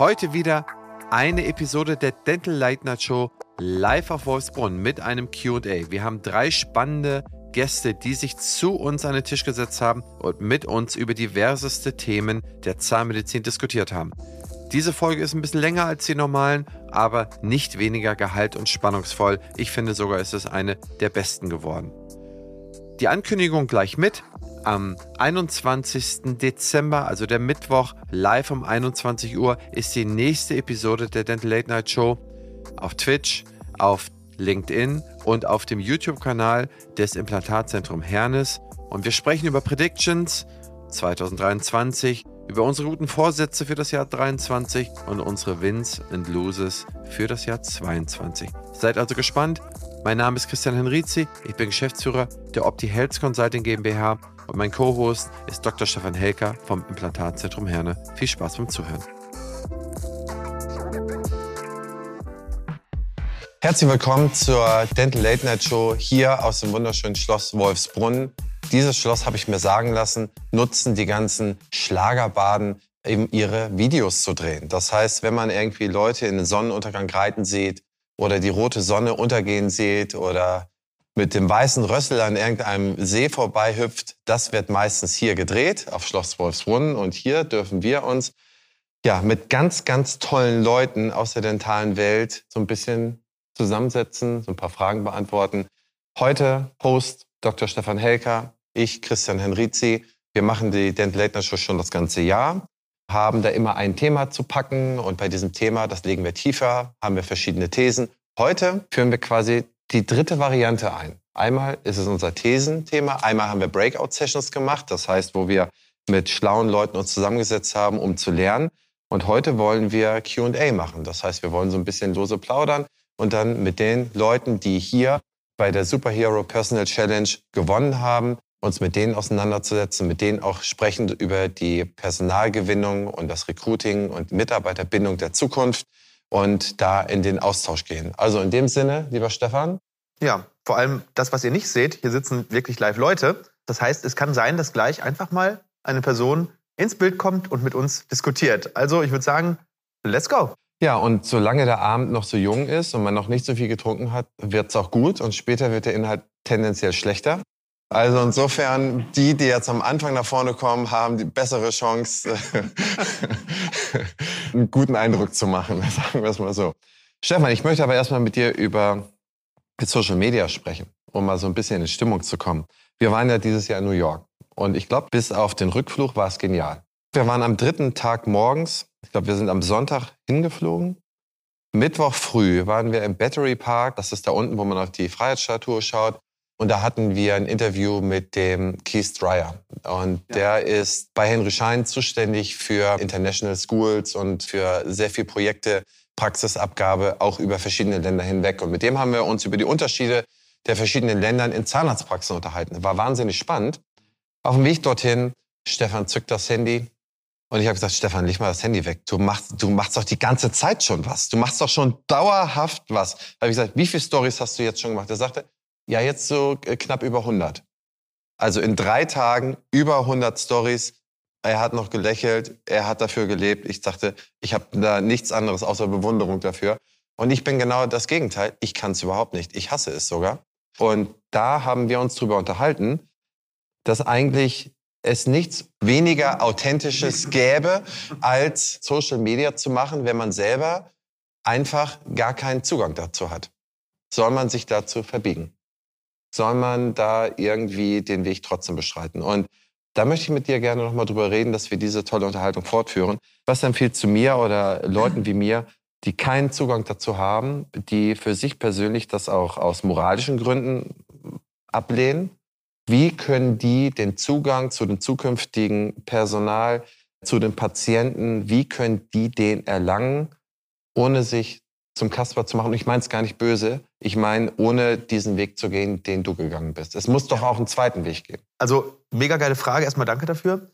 Heute wieder eine Episode der Dental Light Night Show live auf Wolfsbrunn mit einem QA. Wir haben drei spannende Gäste, die sich zu uns an den Tisch gesetzt haben und mit uns über diverseste Themen der Zahnmedizin diskutiert haben. Diese Folge ist ein bisschen länger als die normalen, aber nicht weniger gehalt- und spannungsvoll. Ich finde sogar, ist es eine der besten geworden. Die Ankündigung gleich mit. Am 21. Dezember, also der Mittwoch, live um 21 Uhr, ist die nächste Episode der Dental Late Night Show auf Twitch, auf LinkedIn und auf dem YouTube-Kanal des Implantatzentrum Hernes. Und wir sprechen über Predictions 2023, über unsere guten Vorsätze für das Jahr 2023 und unsere Wins and Loses für das Jahr 2022. Seid also gespannt. Mein Name ist Christian Henrizi, ich bin Geschäftsführer der Opti Health Consulting GmbH und mein Co-Host ist Dr. Stefan Helker vom Implantatzentrum Herne. Viel Spaß beim Zuhören. Herzlich willkommen zur Dental Late Night Show hier aus dem wunderschönen Schloss Wolfsbrunn. Dieses Schloss, habe ich mir sagen lassen, nutzen die ganzen Schlagerbaden, eben ihre Videos zu drehen. Das heißt, wenn man irgendwie Leute in den Sonnenuntergang reiten sieht oder die rote Sonne untergehen sieht oder mit dem weißen Rössel an irgendeinem See vorbeihüpft, das wird meistens hier gedreht auf Schloss Wolfsbrunn. Und hier dürfen wir uns ja mit ganz, ganz tollen Leuten aus der dentalen Welt so ein bisschen zusammensetzen, so ein paar Fragen beantworten. Heute Host Dr. Stefan Helker, ich Christian Henrizi. Wir machen die Dental Late Show schon das ganze Jahr, haben da immer ein Thema zu packen und bei diesem Thema, das legen wir tiefer, haben wir verschiedene Thesen. Heute führen wir quasi die dritte Variante ein. Einmal ist es unser Thesenthema, einmal haben wir Breakout-Sessions gemacht, das heißt, wo wir mit schlauen Leuten uns zusammengesetzt haben, um zu lernen. Und heute wollen wir QA machen. Das heißt, wir wollen so ein bisschen lose plaudern und dann mit den Leuten, die hier bei der Superhero Personal Challenge gewonnen haben, uns mit denen auseinanderzusetzen, mit denen auch sprechend über die Personalgewinnung und das Recruiting und Mitarbeiterbindung der Zukunft und da in den Austausch gehen. Also in dem Sinne, lieber Stefan. Ja, vor allem das, was ihr nicht seht, hier sitzen wirklich live Leute. Das heißt, es kann sein, dass gleich einfach mal eine Person ins Bild kommt und mit uns diskutiert. Also ich würde sagen, let's go. Ja, und solange der Abend noch so jung ist und man noch nicht so viel getrunken hat, wird's auch gut und später wird der Inhalt tendenziell schlechter. Also insofern, die, die jetzt am Anfang nach vorne kommen, haben die bessere Chance, einen guten Eindruck zu machen, sagen wir es mal so. Stefan, ich möchte aber erstmal mit dir über Social Media sprechen, um mal so ein bisschen in Stimmung zu kommen. Wir waren ja dieses Jahr in New York und ich glaube, bis auf den Rückflug war es genial. Wir waren am dritten Tag morgens ich glaube, wir sind am Sonntag hingeflogen. Mittwoch früh waren wir im Battery Park. Das ist da unten, wo man auf die Freiheitsstatue schaut. Und da hatten wir ein Interview mit dem Keith Dreyer. Und ja. der ist bei Henry Schein zuständig für International Schools und für sehr viele Projekte, Praxisabgabe, auch über verschiedene Länder hinweg. Und mit dem haben wir uns über die Unterschiede der verschiedenen Länder in Zahnarztpraxen unterhalten. War wahnsinnig spannend. Auf dem Weg dorthin, Stefan zückt das Handy, und ich habe gesagt, Stefan, leg mal das Handy weg. Du machst, du machst doch die ganze Zeit schon was. Du machst doch schon dauerhaft was. Da habe ich gesagt, wie viele Stories hast du jetzt schon gemacht? Er sagte, ja, jetzt so äh, knapp über 100. Also in drei Tagen über 100 Stories. Er hat noch gelächelt, er hat dafür gelebt. Ich dachte, ich habe da nichts anderes außer Bewunderung dafür. Und ich bin genau das Gegenteil. Ich kann es überhaupt nicht. Ich hasse es sogar. Und da haben wir uns drüber unterhalten, dass eigentlich es nichts weniger Authentisches gäbe, als Social Media zu machen, wenn man selber einfach gar keinen Zugang dazu hat. Soll man sich dazu verbiegen? Soll man da irgendwie den Weg trotzdem beschreiten? Und da möchte ich mit dir gerne nochmal drüber reden, dass wir diese tolle Unterhaltung fortführen. Was empfiehlt du mir oder Leuten wie mir, die keinen Zugang dazu haben, die für sich persönlich das auch aus moralischen Gründen ablehnen wie können die den Zugang zu dem zukünftigen Personal, zu den Patienten, wie können die den erlangen, ohne sich zum Kasper zu machen? Und ich meine es gar nicht böse. Ich meine, ohne diesen Weg zu gehen, den du gegangen bist. Es muss doch auch einen zweiten Weg geben. Also, mega geile Frage. Erstmal danke dafür.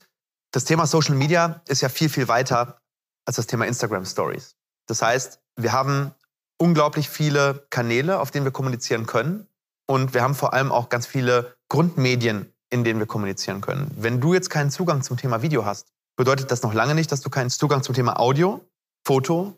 Das Thema Social Media ist ja viel, viel weiter als das Thema Instagram Stories. Das heißt, wir haben unglaublich viele Kanäle, auf denen wir kommunizieren können. Und wir haben vor allem auch ganz viele Grundmedien, in denen wir kommunizieren können. Wenn du jetzt keinen Zugang zum Thema Video hast, bedeutet das noch lange nicht, dass du keinen Zugang zum Thema Audio, Foto,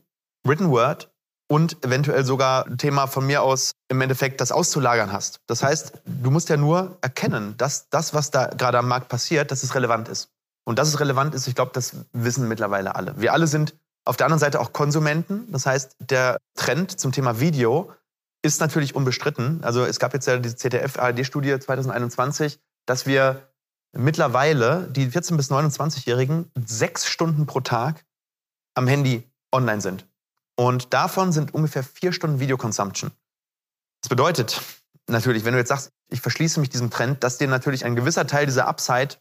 Written Word und eventuell sogar ein Thema von mir aus im Endeffekt das auszulagern hast. Das heißt, du musst ja nur erkennen, dass das, was da gerade am Markt passiert, dass es relevant ist. Und dass es relevant ist, ich glaube, das wissen mittlerweile alle. Wir alle sind auf der anderen Seite auch Konsumenten. Das heißt, der Trend zum Thema Video ist natürlich unbestritten. Also es gab jetzt ja diese ZDF-ARD-Studie 2021, dass wir mittlerweile die 14- bis 29-Jährigen sechs Stunden pro Tag am Handy online sind. Und davon sind ungefähr vier Stunden Videoconsumption. Das bedeutet natürlich, wenn du jetzt sagst, ich verschließe mich diesem Trend, dass dir natürlich ein gewisser Teil dieser Upside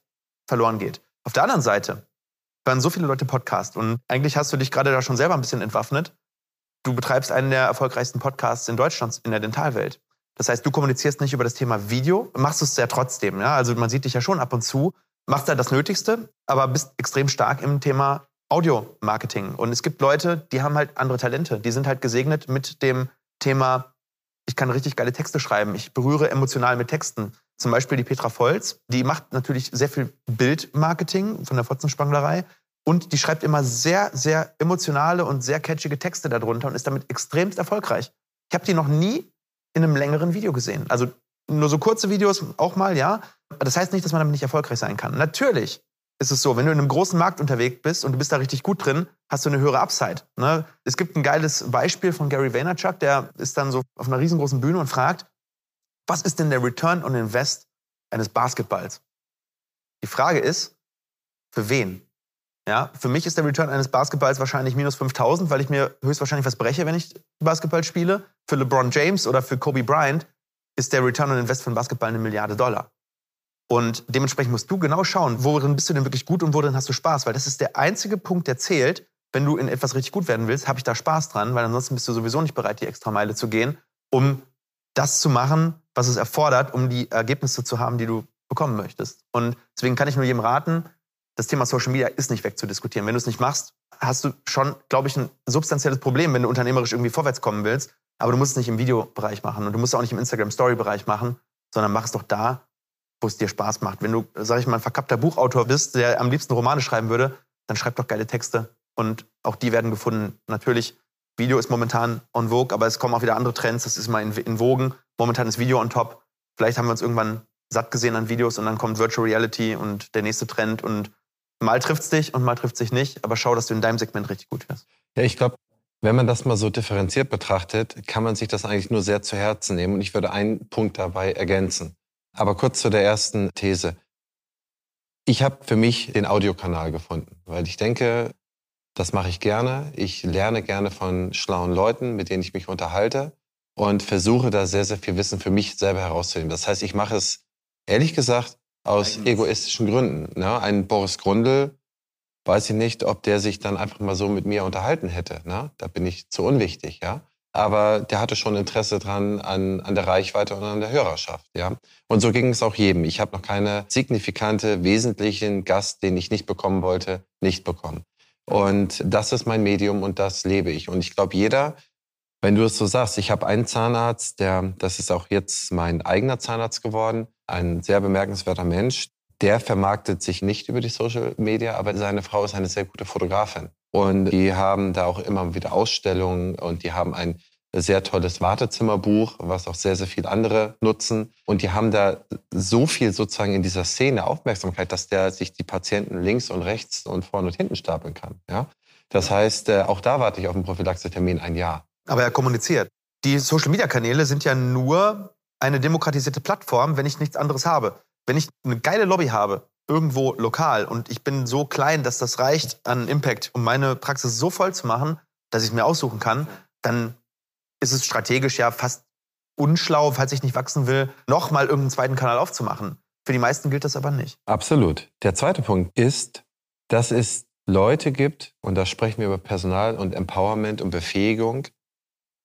verloren geht. Auf der anderen Seite hören so viele Leute Podcast und eigentlich hast du dich gerade da schon selber ein bisschen entwaffnet. Du betreibst einen der erfolgreichsten Podcasts in Deutschland in der Dentalwelt. Das heißt, du kommunizierst nicht über das Thema Video, machst es ja trotzdem. Ja? Also man sieht dich ja schon ab und zu, machst da das Nötigste, aber bist extrem stark im Thema Audio-Marketing. Und es gibt Leute, die haben halt andere Talente. Die sind halt gesegnet mit dem Thema, ich kann richtig geile Texte schreiben. Ich berühre emotional mit Texten. Zum Beispiel die Petra Volz, die macht natürlich sehr viel Bildmarketing von der Fotzenspanglerei und die schreibt immer sehr, sehr emotionale und sehr catchige Texte darunter und ist damit extremst erfolgreich. Ich habe die noch nie in einem längeren Video gesehen. Also nur so kurze Videos auch mal, ja. Das heißt nicht, dass man damit nicht erfolgreich sein kann. Natürlich ist es so, wenn du in einem großen Markt unterwegs bist und du bist da richtig gut drin, hast du eine höhere Upside. Ne? Es gibt ein geiles Beispiel von Gary Vaynerchuk, der ist dann so auf einer riesengroßen Bühne und fragt, was ist denn der Return on Invest eines Basketballs? Die Frage ist, für wen? Ja, für mich ist der Return eines Basketballs wahrscheinlich minus 5000, weil ich mir höchstwahrscheinlich was breche, wenn ich Basketball spiele. Für LeBron James oder für Kobe Bryant ist der Return on Invest von Basketball eine Milliarde Dollar. Und dementsprechend musst du genau schauen, worin bist du denn wirklich gut und worin hast du Spaß, weil das ist der einzige Punkt, der zählt. Wenn du in etwas richtig gut werden willst, habe ich da Spaß dran, weil ansonsten bist du sowieso nicht bereit, die extra Meile zu gehen, um das zu machen, was es erfordert, um die Ergebnisse zu haben, die du bekommen möchtest. Und deswegen kann ich nur jedem raten, das Thema Social Media ist nicht wegzudiskutieren. Wenn du es nicht machst, hast du schon, glaube ich, ein substanzielles Problem, wenn du unternehmerisch irgendwie vorwärts kommen willst. Aber du musst es nicht im Videobereich machen und du musst es auch nicht im Instagram-Story-Bereich machen, sondern mach es doch da, wo es dir Spaß macht. Wenn du, sag ich mal, ein verkappter Buchautor bist, der am liebsten Romane schreiben würde, dann schreib doch geile Texte. Und auch die werden gefunden. Natürlich, Video ist momentan on vogue, aber es kommen auch wieder andere Trends. Das ist mal in, in Vogen. Momentan ist Video on top. Vielleicht haben wir uns irgendwann satt gesehen an Videos und dann kommt Virtual Reality und der nächste Trend und mal trifft es dich und mal trifft es dich nicht. Aber schau, dass du in deinem Segment richtig gut wirst. Ja, ich glaube, wenn man das mal so differenziert betrachtet, kann man sich das eigentlich nur sehr zu Herzen nehmen. Und ich würde einen Punkt dabei ergänzen. Aber kurz zu der ersten These. Ich habe für mich den Audiokanal gefunden, weil ich denke, das mache ich gerne. Ich lerne gerne von schlauen Leuten, mit denen ich mich unterhalte und versuche da sehr, sehr viel Wissen für mich selber herauszunehmen. Das heißt, ich mache es ehrlich gesagt aus egoistischen Gründen. Ne? Ein Boris Grundl, weiß ich nicht, ob der sich dann einfach mal so mit mir unterhalten hätte. Ne? Da bin ich zu unwichtig, ja aber der hatte schon Interesse dran an, an der Reichweite und an der Hörerschaft. Ja? Und so ging es auch jedem. Ich habe noch keine signifikante, wesentlichen Gast, den ich nicht bekommen wollte, nicht bekommen. Und das ist mein Medium und das lebe ich. Und ich glaube, jeder, wenn du es so sagst, ich habe einen Zahnarzt, der, das ist auch jetzt mein eigener Zahnarzt geworden, ein sehr bemerkenswerter Mensch, der vermarktet sich nicht über die Social Media, aber seine Frau ist eine sehr gute Fotografin. Und die haben da auch immer wieder Ausstellungen und die haben ein sehr tolles Wartezimmerbuch, was auch sehr, sehr viele andere nutzen. Und die haben da so viel sozusagen in dieser Szene Aufmerksamkeit, dass der sich die Patienten links und rechts und vorne und hinten stapeln kann. Ja? Das heißt, äh, auch da warte ich auf einen Prophylaxetermin ein Jahr. Aber er kommuniziert. Die Social-Media-Kanäle sind ja nur eine demokratisierte Plattform, wenn ich nichts anderes habe. Wenn ich eine geile Lobby habe, irgendwo lokal und ich bin so klein, dass das reicht an Impact, um meine Praxis so voll zu machen, dass ich es mir aussuchen kann, dann ist es strategisch ja fast unschlau, falls ich nicht wachsen will, nochmal irgendeinen zweiten Kanal aufzumachen. Für die meisten gilt das aber nicht. Absolut. Der zweite Punkt ist, dass es Leute gibt, und da sprechen wir über Personal und Empowerment und Befähigung.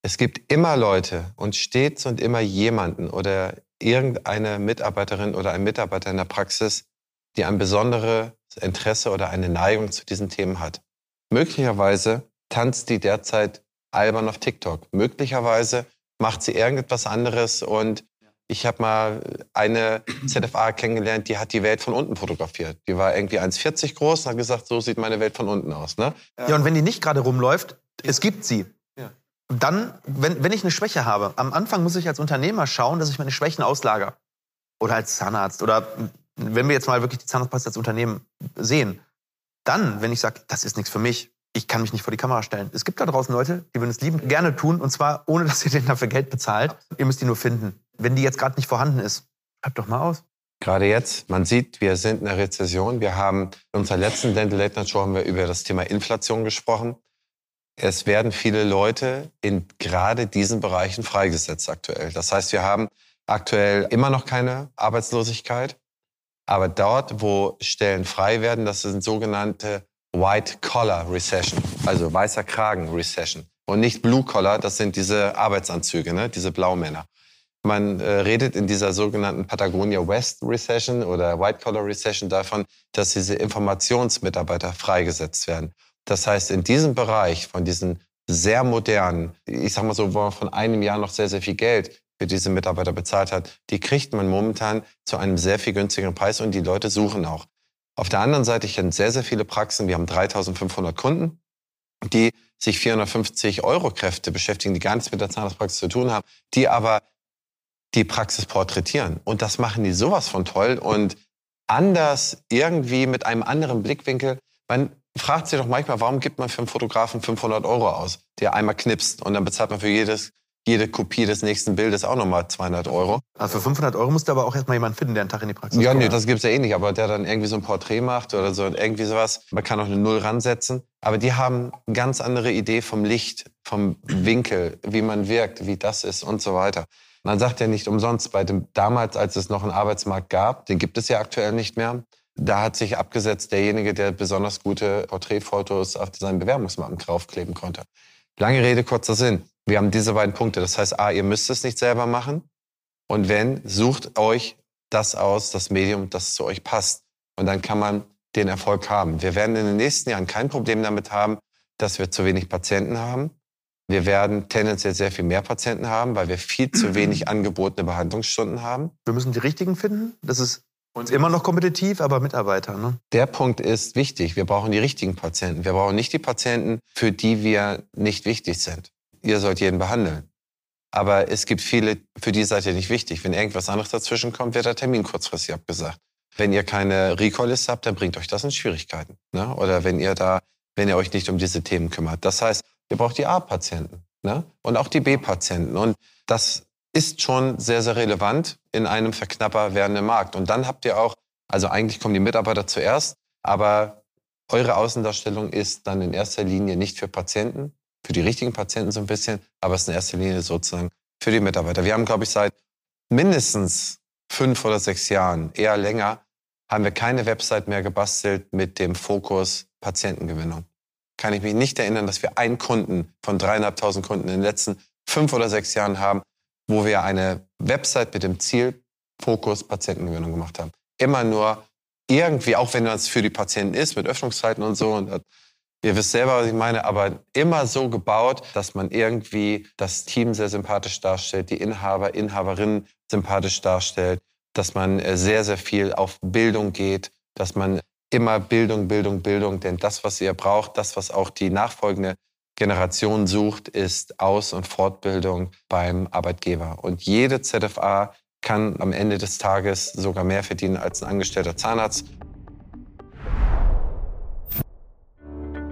Es gibt immer Leute und stets und immer jemanden oder irgendeine Mitarbeiterin oder ein Mitarbeiter in der Praxis, die ein besonderes Interesse oder eine Neigung zu diesen Themen hat. Möglicherweise tanzt die derzeit albern auf TikTok. Möglicherweise macht sie irgendetwas anderes und Ich habe mal eine ZFA kennengelernt, die hat die Welt von unten fotografiert. Die war irgendwie 1,40 groß und hat gesagt, so sieht meine Welt von unten aus. Ne? Ja, und wenn die nicht gerade rumläuft, es gibt sie. Dann, wenn, wenn ich eine Schwäche habe, am Anfang muss ich als Unternehmer schauen, dass ich meine Schwächen auslager. Oder als Zahnarzt. Oder wenn wir jetzt mal wirklich die Zahnarztpraxis als Unternehmen sehen, dann, wenn ich sage, das ist nichts für mich, ich kann mich nicht vor die Kamera stellen. Es gibt da draußen Leute, die würden es lieben gerne tun und zwar ohne, dass ihr denen dafür Geld bezahlt. Ihr müsst die nur finden. Wenn die jetzt gerade nicht vorhanden ist, schreibt doch mal aus. Gerade jetzt, man sieht, wir sind in einer Rezession. Wir haben in unserer letzten Dental Late Night Show haben wir über das Thema Inflation gesprochen. Es werden viele Leute in gerade diesen Bereichen freigesetzt aktuell. Das heißt, wir haben aktuell immer noch keine Arbeitslosigkeit. Aber dort, wo Stellen frei werden, das sind sogenannte White Collar Recession, also weißer Kragen Recession. Und nicht Blue Collar, das sind diese Arbeitsanzüge, ne? diese Blaumänner. Man äh, redet in dieser sogenannten Patagonia West Recession oder White Collar Recession davon, dass diese Informationsmitarbeiter freigesetzt werden. Das heißt, in diesem Bereich von diesen sehr modernen, ich sag mal so, wo man von einem Jahr noch sehr, sehr viel Geld für diese Mitarbeiter bezahlt hat, die kriegt man momentan zu einem sehr viel günstigeren Preis und die Leute suchen auch. Auf der anderen Seite, ich kenne sehr, sehr viele Praxen. Wir haben 3500 Kunden, die sich 450 Euro Kräfte beschäftigen, die gar nichts mit der Zahnarztpraxis zu tun haben, die aber die Praxis porträtieren. Und das machen die sowas von toll und anders irgendwie mit einem anderen Blickwinkel. Man fragt sich doch manchmal, warum gibt man für einen Fotografen 500 Euro aus, der einmal knipst und dann bezahlt man für jedes jede Kopie des nächsten Bildes auch nochmal 200 Euro. Also für 500 Euro musst du aber auch erstmal jemanden finden, der einen Tag in die Praxis kommt. Ja, nee, das gibt's ja eh nicht, aber der dann irgendwie so ein Porträt macht oder so irgendwie sowas. Man kann auch eine Null ransetzen. Aber die haben eine ganz andere Idee vom Licht, vom Winkel, wie man wirkt, wie das ist und so weiter. Man sagt ja nicht umsonst, bei dem, damals, als es noch einen Arbeitsmarkt gab, den gibt es ja aktuell nicht mehr, da hat sich abgesetzt derjenige, der besonders gute Porträtfotos auf seinen Bewerbungsmappen draufkleben konnte. Lange Rede, kurzer Sinn. Wir haben diese beiden Punkte. Das heißt, A, ihr müsst es nicht selber machen. Und wenn, sucht euch das aus, das Medium, das zu euch passt. Und dann kann man den Erfolg haben. Wir werden in den nächsten Jahren kein Problem damit haben, dass wir zu wenig Patienten haben. Wir werden tendenziell sehr viel mehr Patienten haben, weil wir viel zu wenig angebotene Behandlungsstunden haben. Wir müssen die richtigen finden. Das ist und immer noch kompetitiv, aber Mitarbeiter. Ne? Der Punkt ist wichtig. Wir brauchen die richtigen Patienten. Wir brauchen nicht die Patienten, für die wir nicht wichtig sind ihr sollt jeden behandeln. Aber es gibt viele, für die seid ihr nicht wichtig. Wenn irgendwas anderes dazwischen kommt, wird der Termin kurzfristig abgesagt. Wenn ihr keine Recall-Liste habt, dann bringt euch das in Schwierigkeiten. Ne? Oder wenn ihr da, wenn ihr euch nicht um diese Themen kümmert. Das heißt, ihr braucht die A-Patienten ne? und auch die B-Patienten. Und das ist schon sehr, sehr relevant in einem verknapper werdenden Markt. Und dann habt ihr auch, also eigentlich kommen die Mitarbeiter zuerst, aber eure Außendarstellung ist dann in erster Linie nicht für Patienten, für die richtigen Patienten so ein bisschen, aber es ist in erster Linie sozusagen für die Mitarbeiter. Wir haben, glaube ich, seit mindestens fünf oder sechs Jahren, eher länger, haben wir keine Website mehr gebastelt mit dem Fokus Patientengewinnung. Kann ich mich nicht erinnern, dass wir einen Kunden von dreieinhalbtausend Kunden in den letzten fünf oder sechs Jahren haben, wo wir eine Website mit dem Ziel Fokus Patientengewinnung gemacht haben. Immer nur irgendwie, auch wenn das für die Patienten ist, mit Öffnungszeiten und so, und Ihr wisst selber, was ich meine, aber immer so gebaut, dass man irgendwie das Team sehr sympathisch darstellt, die Inhaber, Inhaberinnen sympathisch darstellt, dass man äh, sehr, sehr viel auf Bildung geht, dass man immer Bildung, Bildung, Bildung, denn das, was ihr braucht, das, was auch die nachfolgende Generation sucht, ist Aus- und Fortbildung beim Arbeitgeber. Und jede ZFA kann am Ende des Tages sogar mehr verdienen als ein angestellter Zahnarzt.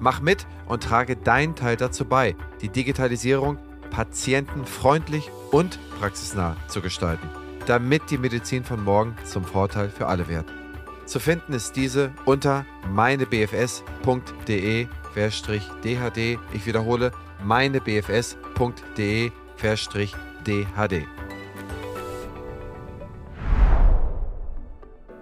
Mach mit und trage deinen Teil dazu bei, die Digitalisierung patientenfreundlich und praxisnah zu gestalten, damit die Medizin von morgen zum Vorteil für alle wird. Zu finden ist diese unter meinebfs.de-dhd. Ich wiederhole, meinebfs.de-dhd.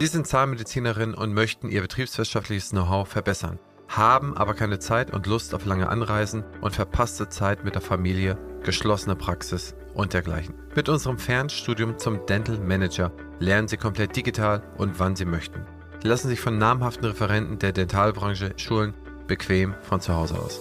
Sie sind Zahnmedizinerin und möchten ihr betriebswirtschaftliches Know-how verbessern, haben aber keine Zeit und Lust auf lange Anreisen und verpasste Zeit mit der Familie, geschlossene Praxis und dergleichen. Mit unserem Fernstudium zum Dental Manager lernen Sie komplett digital und wann Sie möchten. Sie lassen sich von namhaften Referenten der Dentalbranche schulen, bequem von zu Hause aus.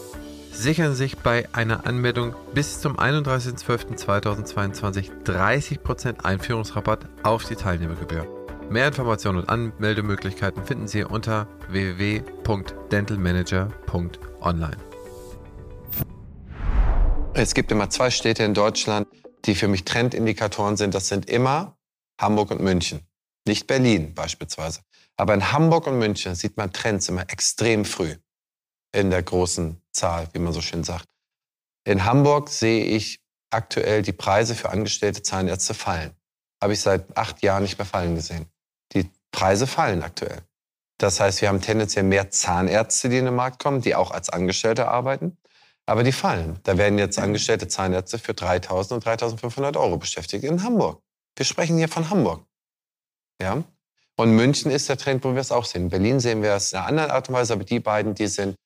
Sichern Sie sich bei einer Anmeldung bis zum 31.12.2022 30% Einführungsrabatt auf die Teilnehmergebühr. Mehr Informationen und Anmeldemöglichkeiten finden Sie unter www.dentalmanager.online. Es gibt immer zwei Städte in Deutschland, die für mich Trendindikatoren sind. Das sind immer Hamburg und München. Nicht Berlin beispielsweise. Aber in Hamburg und München sieht man Trends immer extrem früh in der großen Zahl, wie man so schön sagt. In Hamburg sehe ich aktuell die Preise für angestellte Zahnärzte fallen. Habe ich seit acht Jahren nicht mehr fallen gesehen. Die Preise fallen aktuell. Das heißt, wir haben tendenziell mehr Zahnärzte, die in den Markt kommen, die auch als Angestellte arbeiten. Aber die fallen. Da werden jetzt angestellte Zahnärzte für 3.000 und 3.500 Euro beschäftigt in Hamburg. Wir sprechen hier von Hamburg. Ja? Und München ist der Trend, wo wir es auch sehen. In Berlin sehen wir es in einer anderen Art und Weise, aber die beiden, die sind,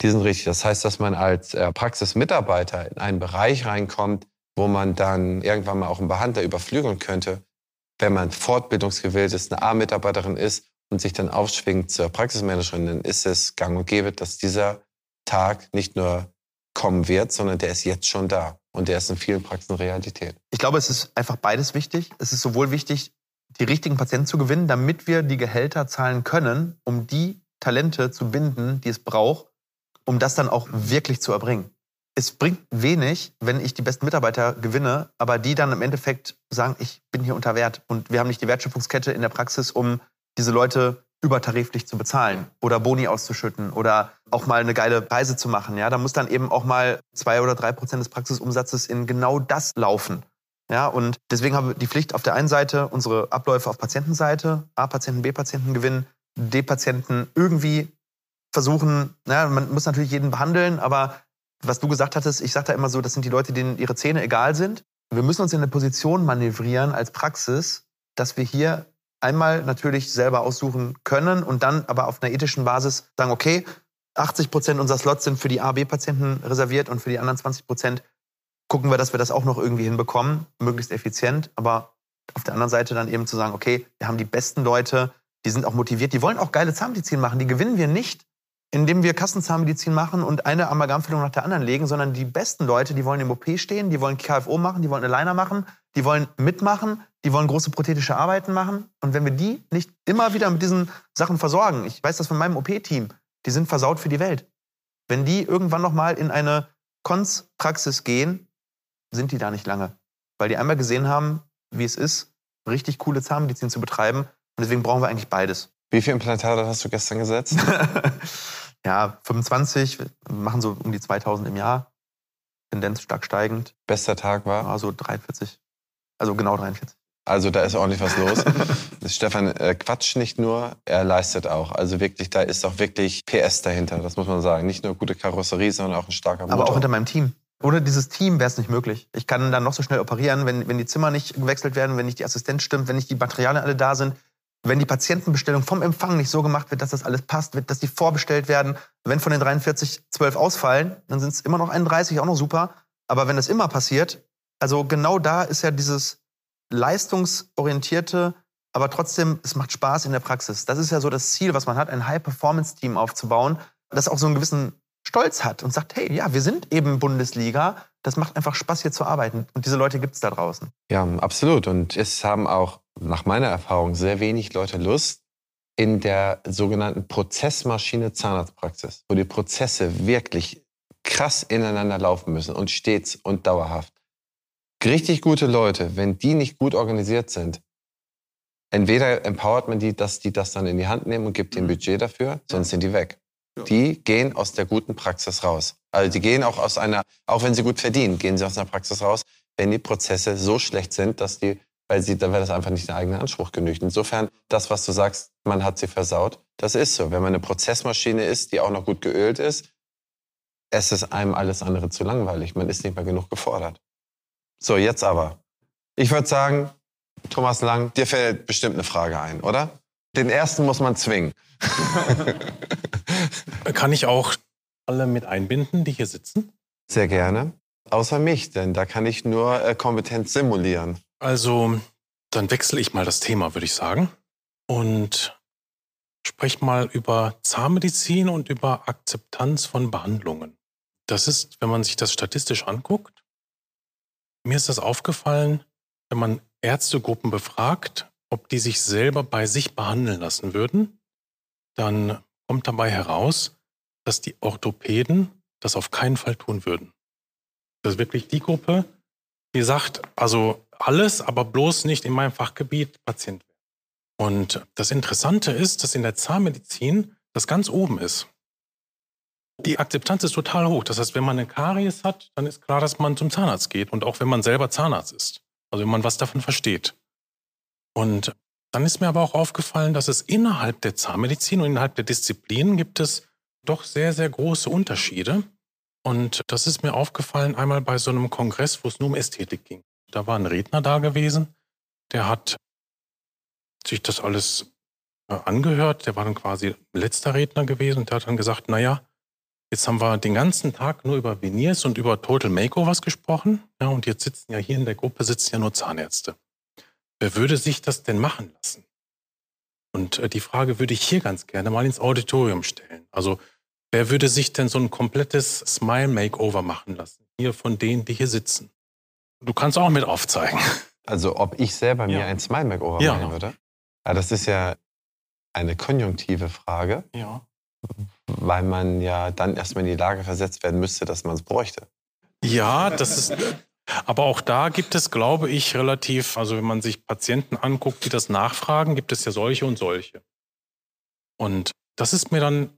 die sind richtig. Das heißt, dass man als äh, Praxismitarbeiter in einen Bereich reinkommt, wo man dann irgendwann mal auch einen Behandler überflügeln könnte, wenn man fortbildungsgewillt ist, eine A-Mitarbeiterin ist und sich dann aufschwingt zur Praxismanagerin, dann ist es gang und gäbe, dass dieser Tag nicht nur kommen wird, sondern der ist jetzt schon da. Und der ist in vielen Praxen Realität. Ich glaube, es ist einfach beides wichtig. Es ist sowohl wichtig, die richtigen Patienten zu gewinnen, damit wir die Gehälter zahlen können, um die Talente zu binden, die es braucht, um das dann auch wirklich zu erbringen. Es bringt wenig, wenn ich die besten Mitarbeiter gewinne, aber die dann im Endeffekt sagen, ich bin hier unter Wert und wir haben nicht die Wertschöpfungskette in der Praxis, um diese Leute übertariflich zu bezahlen oder Boni auszuschütten oder auch mal eine geile Reise zu machen. Ja, da muss dann eben auch mal zwei oder drei Prozent des Praxisumsatzes in genau das laufen. Ja, und deswegen haben wir die Pflicht auf der einen Seite, unsere Abläufe auf Patientenseite, A-Patienten, B-Patienten gewinnen, D-Patienten irgendwie versuchen, ja, man muss natürlich jeden behandeln, aber was du gesagt hattest, ich sage da immer so, das sind die Leute, denen ihre Zähne egal sind. Wir müssen uns in eine Position manövrieren als Praxis, dass wir hier einmal natürlich selber aussuchen können und dann aber auf einer ethischen Basis sagen, okay, 80 Prozent unserer Slots sind für die A, B-Patienten reserviert und für die anderen 20 Prozent gucken wir, dass wir das auch noch irgendwie hinbekommen, möglichst effizient. Aber auf der anderen Seite dann eben zu sagen, okay, wir haben die besten Leute, die sind auch motiviert, die wollen auch geile Zahnmedizin machen. Die gewinnen wir nicht, indem wir Kassenzahnmedizin machen und eine Amalgamfüllung nach der anderen legen, sondern die besten Leute, die wollen im OP stehen, die wollen KFO machen, die wollen Aligner machen, die wollen mitmachen, die wollen große prothetische Arbeiten machen. Und wenn wir die nicht immer wieder mit diesen Sachen versorgen, ich weiß das von meinem OP-Team, die sind versaut für die Welt. Wenn die irgendwann nochmal in eine Kons-Praxis gehen, sind die da nicht lange. Weil die einmal gesehen haben, wie es ist, richtig coole Zahnmedizin zu betreiben. Und deswegen brauchen wir eigentlich beides. Wie viele Implantate hast du gestern gesetzt? ja, 25. Wir machen so um die 2000 im Jahr. Tendenz stark steigend. Bester Tag war? Also 43. Also genau 43. Also da ist ordentlich was los. Stefan äh, quatscht nicht nur, er leistet auch. Also wirklich, da ist auch wirklich PS dahinter, das muss man sagen. Nicht nur gute Karosserie, sondern auch ein starker Motor. Aber auch hinter meinem Team. Ohne dieses Team wäre es nicht möglich. Ich kann dann noch so schnell operieren, wenn, wenn die Zimmer nicht gewechselt werden, wenn nicht die Assistenz stimmt, wenn nicht die Materialien alle da sind, wenn die Patientenbestellung vom Empfang nicht so gemacht wird, dass das alles passt, dass die vorbestellt werden. Wenn von den 43 12 ausfallen, dann sind es immer noch 31, auch noch super. Aber wenn das immer passiert, also genau da ist ja dieses leistungsorientierte, aber trotzdem, es macht Spaß in der Praxis. Das ist ja so das Ziel, was man hat, ein High-Performance-Team aufzubauen, das auch so einen gewissen Stolz hat und sagt, hey, ja, wir sind eben Bundesliga. Das macht einfach Spaß, hier zu arbeiten. Und diese Leute gibt es da draußen. Ja, absolut. Und es haben auch nach meiner Erfahrung sehr wenig Leute Lust in der sogenannten Prozessmaschine Zahnarztpraxis, wo die Prozesse wirklich krass ineinander laufen müssen und stets und dauerhaft. Richtig gute Leute, wenn die nicht gut organisiert sind, entweder empowert man die, dass die das dann in die Hand nehmen und gibt mhm. Budget dafür, sonst sind die weg die gehen aus der guten Praxis raus. Also die gehen auch aus einer, auch wenn sie gut verdienen, gehen sie aus einer Praxis raus, wenn die Prozesse so schlecht sind, dass die, weil sie, dann wäre das einfach nicht der eigene Anspruch genügt. Insofern, das, was du sagst, man hat sie versaut, das ist so. Wenn man eine Prozessmaschine ist, die auch noch gut geölt ist, es ist einem alles andere zu langweilig. Man ist nicht mehr genug gefordert. So, jetzt aber. Ich würde sagen, Thomas Lang, dir fällt bestimmt eine Frage ein, oder? Den ersten muss man zwingen. Kann ich auch alle mit einbinden, die hier sitzen? Sehr gerne. Außer mich, denn da kann ich nur äh, Kompetenz simulieren. Also, dann wechsle ich mal das Thema, würde ich sagen. Und spreche mal über Zahnmedizin und über Akzeptanz von Behandlungen. Das ist, wenn man sich das statistisch anguckt, mir ist das aufgefallen, wenn man Ärztegruppen befragt, ob die sich selber bei sich behandeln lassen würden, dann kommt dabei heraus, dass die Orthopäden das auf keinen Fall tun würden. Das ist wirklich die Gruppe, die sagt, also alles, aber bloß nicht in meinem Fachgebiet Patient. Und das Interessante ist, dass in der Zahnmedizin das ganz oben ist. Die Akzeptanz ist total hoch. Das heißt, wenn man eine Karies hat, dann ist klar, dass man zum Zahnarzt geht. Und auch wenn man selber Zahnarzt ist. Also wenn man was davon versteht. Und dann ist mir aber auch aufgefallen, dass es innerhalb der Zahnmedizin und innerhalb der Disziplinen gibt es doch sehr, sehr große Unterschiede. Und das ist mir aufgefallen einmal bei so einem Kongress, wo es nur um Ästhetik ging. Da war ein Redner da gewesen, der hat sich das alles äh, angehört. Der war dann quasi letzter Redner gewesen und der hat dann gesagt, naja, jetzt haben wir den ganzen Tag nur über Veneers und über Total Makeovers gesprochen. Ja, und jetzt sitzen ja hier in der Gruppe sitzen ja nur Zahnärzte. Wer würde sich das denn machen lassen? Und äh, die Frage würde ich hier ganz gerne mal ins Auditorium stellen. Also, wer würde sich denn so ein komplettes Smile Makeover machen lassen? Hier von denen, die hier sitzen. Du kannst auch mit aufzeigen. Also, ob ich selber mir ein Smile Makeover Ja. machen würde? Ja, das ist ja eine konjunktive Frage, Ja. weil man ja dann erstmal in die Lage versetzt werden müsste, dass man es bräuchte. Ja, das ist. Aber auch da gibt es, glaube ich, relativ, also wenn man sich Patienten anguckt, die das nachfragen, gibt es ja solche und solche. Und das ist mir dann,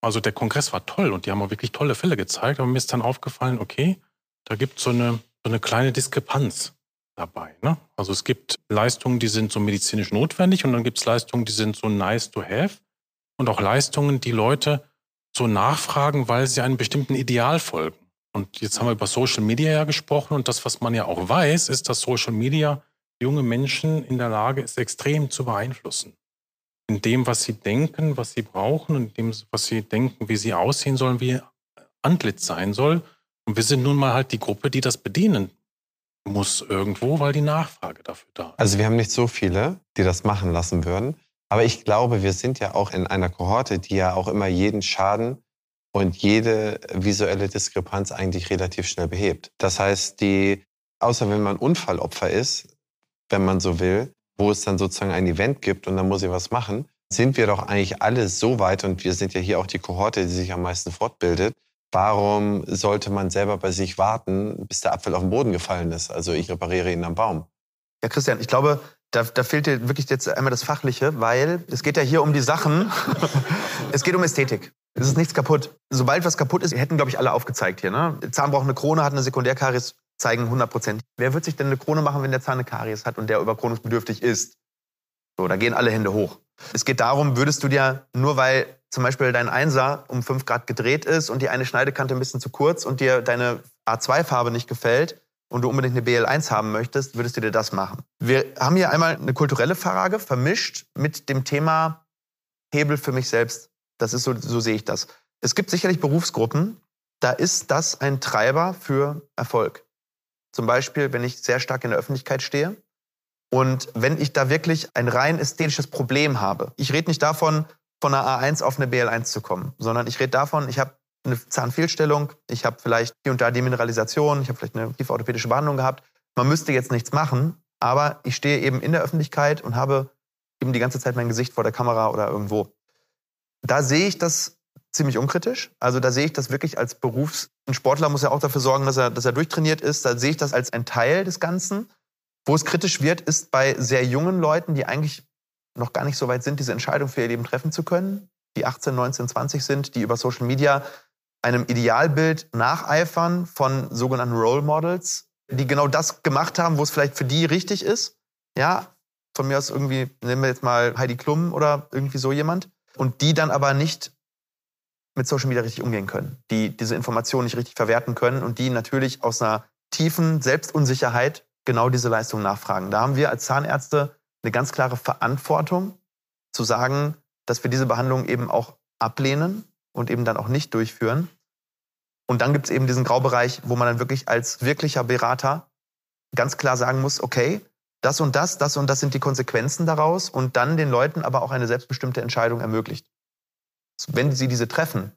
also der Kongress war toll und die haben auch wirklich tolle Fälle gezeigt, aber mir ist dann aufgefallen, okay, da gibt so eine, so eine kleine Diskrepanz dabei. Ne? Also es gibt Leistungen, die sind so medizinisch notwendig und dann gibt es Leistungen, die sind so nice to have und auch Leistungen, die Leute so nachfragen, weil sie einem bestimmten Ideal folgen. Und jetzt haben wir über Social Media ja gesprochen und das, was man ja auch weiß, ist, dass Social Media junge Menschen in der Lage ist, extrem zu beeinflussen. In dem, was sie denken, was sie brauchen und in dem, was sie denken, wie sie aussehen sollen, wie ihr Antlitz sein soll. Und wir sind nun mal halt die Gruppe, die das bedienen muss irgendwo, weil die Nachfrage dafür da ist. Also wir haben nicht so viele, die das machen lassen würden. Aber ich glaube, wir sind ja auch in einer Kohorte, die ja auch immer jeden Schaden und jede visuelle Diskrepanz eigentlich relativ schnell behebt. Das heißt, die, außer wenn man Unfallopfer ist, wenn man so will, wo es dann sozusagen ein Event gibt und dann muss ich was machen, sind wir doch eigentlich alle so weit und wir sind ja hier auch die Kohorte, die sich am meisten fortbildet. Warum sollte man selber bei sich warten, bis der Apfel auf den Boden gefallen ist? Also ich repariere ihn am Baum. Ja, Christian, ich glaube, da, da fehlt dir wirklich jetzt einmal das Fachliche, weil es geht ja hier um die Sachen. es geht um Ästhetik. Es ist nichts kaputt. Sobald was kaputt ist, hätten, glaube ich, alle aufgezeigt hier. Ne? Zahn braucht eine Krone, hat eine Sekundärkaries, zeigen 100 Prozent. Wer wird sich denn eine Krone machen, wenn der Zahn eine Karies hat und der überkronungsbedürftig ist? So, da gehen alle Hände hoch. Es geht darum, würdest du dir, nur weil zum Beispiel dein Einser um 5 Grad gedreht ist und die eine Schneidekante ein bisschen zu kurz und dir deine A2-Farbe nicht gefällt und du unbedingt eine BL1 haben möchtest, würdest du dir das machen. Wir haben hier einmal eine kulturelle Frage vermischt mit dem Thema Hebel für mich selbst. Das ist so, so sehe ich das. Es gibt sicherlich Berufsgruppen, da ist das ein Treiber für Erfolg. Zum Beispiel, wenn ich sehr stark in der Öffentlichkeit stehe und wenn ich da wirklich ein rein ästhetisches Problem habe. Ich rede nicht davon, von einer A1 auf eine BL1 zu kommen, sondern ich rede davon, ich habe eine Zahnfehlstellung, ich habe vielleicht hier und da Demineralisation, ich habe vielleicht eine tiefe orthopädische Behandlung gehabt. Man müsste jetzt nichts machen, aber ich stehe eben in der Öffentlichkeit und habe eben die ganze Zeit mein Gesicht vor der Kamera oder irgendwo. Da sehe ich das ziemlich unkritisch. Also da sehe ich das wirklich als Berufs... Ein Sportler muss ja auch dafür sorgen, dass er, dass er durchtrainiert ist. Da sehe ich das als ein Teil des Ganzen. Wo es kritisch wird, ist bei sehr jungen Leuten, die eigentlich noch gar nicht so weit sind, diese Entscheidung für ihr Leben treffen zu können, die 18, 19, 20 sind, die über Social Media einem Idealbild nacheifern von sogenannten Role Models, die genau das gemacht haben, wo es vielleicht für die richtig ist. Ja, von mir aus irgendwie, nehmen wir jetzt mal Heidi Klum oder irgendwie so jemand. Und die dann aber nicht mit Social Media richtig umgehen können, die diese Informationen nicht richtig verwerten können und die natürlich aus einer tiefen Selbstunsicherheit genau diese Leistung nachfragen. Da haben wir als Zahnärzte eine ganz klare Verantwortung zu sagen, dass wir diese Behandlung eben auch ablehnen und eben dann auch nicht durchführen. Und dann gibt es eben diesen Graubereich, wo man dann wirklich als wirklicher Berater ganz klar sagen muss, okay, das und das, das und das sind die Konsequenzen daraus und dann den Leuten aber auch eine selbstbestimmte Entscheidung ermöglicht. Wenn sie diese treffen,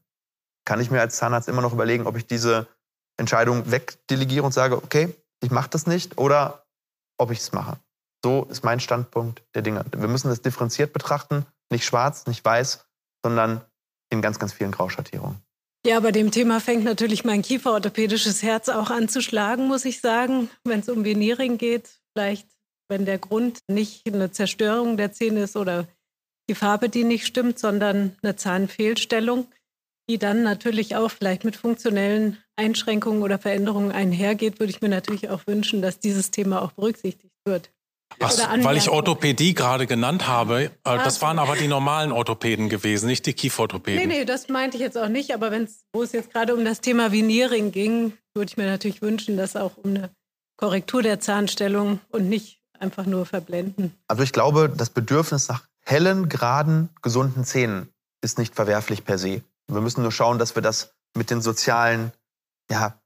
kann ich mir als Zahnarzt immer noch überlegen, ob ich diese Entscheidung wegdelegiere und sage, okay, ich mache das nicht oder ob ich es mache. So ist mein Standpunkt der Dinge. Wir müssen das differenziert betrachten, nicht schwarz, nicht weiß, sondern in ganz, ganz vielen Grauschattierungen. Ja, bei dem Thema fängt natürlich mein kieferorthopädisches Herz auch an zu schlagen, muss ich sagen, wenn es um Veneering geht. Vielleicht, wenn der Grund nicht eine Zerstörung der Zähne ist oder die Farbe, die nicht stimmt, sondern eine Zahnfehlstellung, die dann natürlich auch vielleicht mit funktionellen Einschränkungen oder Veränderungen einhergeht, würde ich mir natürlich auch wünschen, dass dieses Thema auch berücksichtigt wird. Ach, weil ich Orthopädie gerade genannt habe, äh, das waren aber die normalen Orthopäden gewesen, nicht die Kieferorthopäden. Nee, nee, das meinte ich jetzt auch nicht, aber wo es jetzt gerade um das Thema Veneering ging, würde ich mir natürlich wünschen, dass auch um eine Korrektur der Zahnstellung und nicht einfach nur verblenden. Also ich glaube, das Bedürfnis nach hellen, geraden, gesunden Zähnen ist nicht verwerflich per se. Wir müssen nur schauen, dass wir das mit den sozialen ja,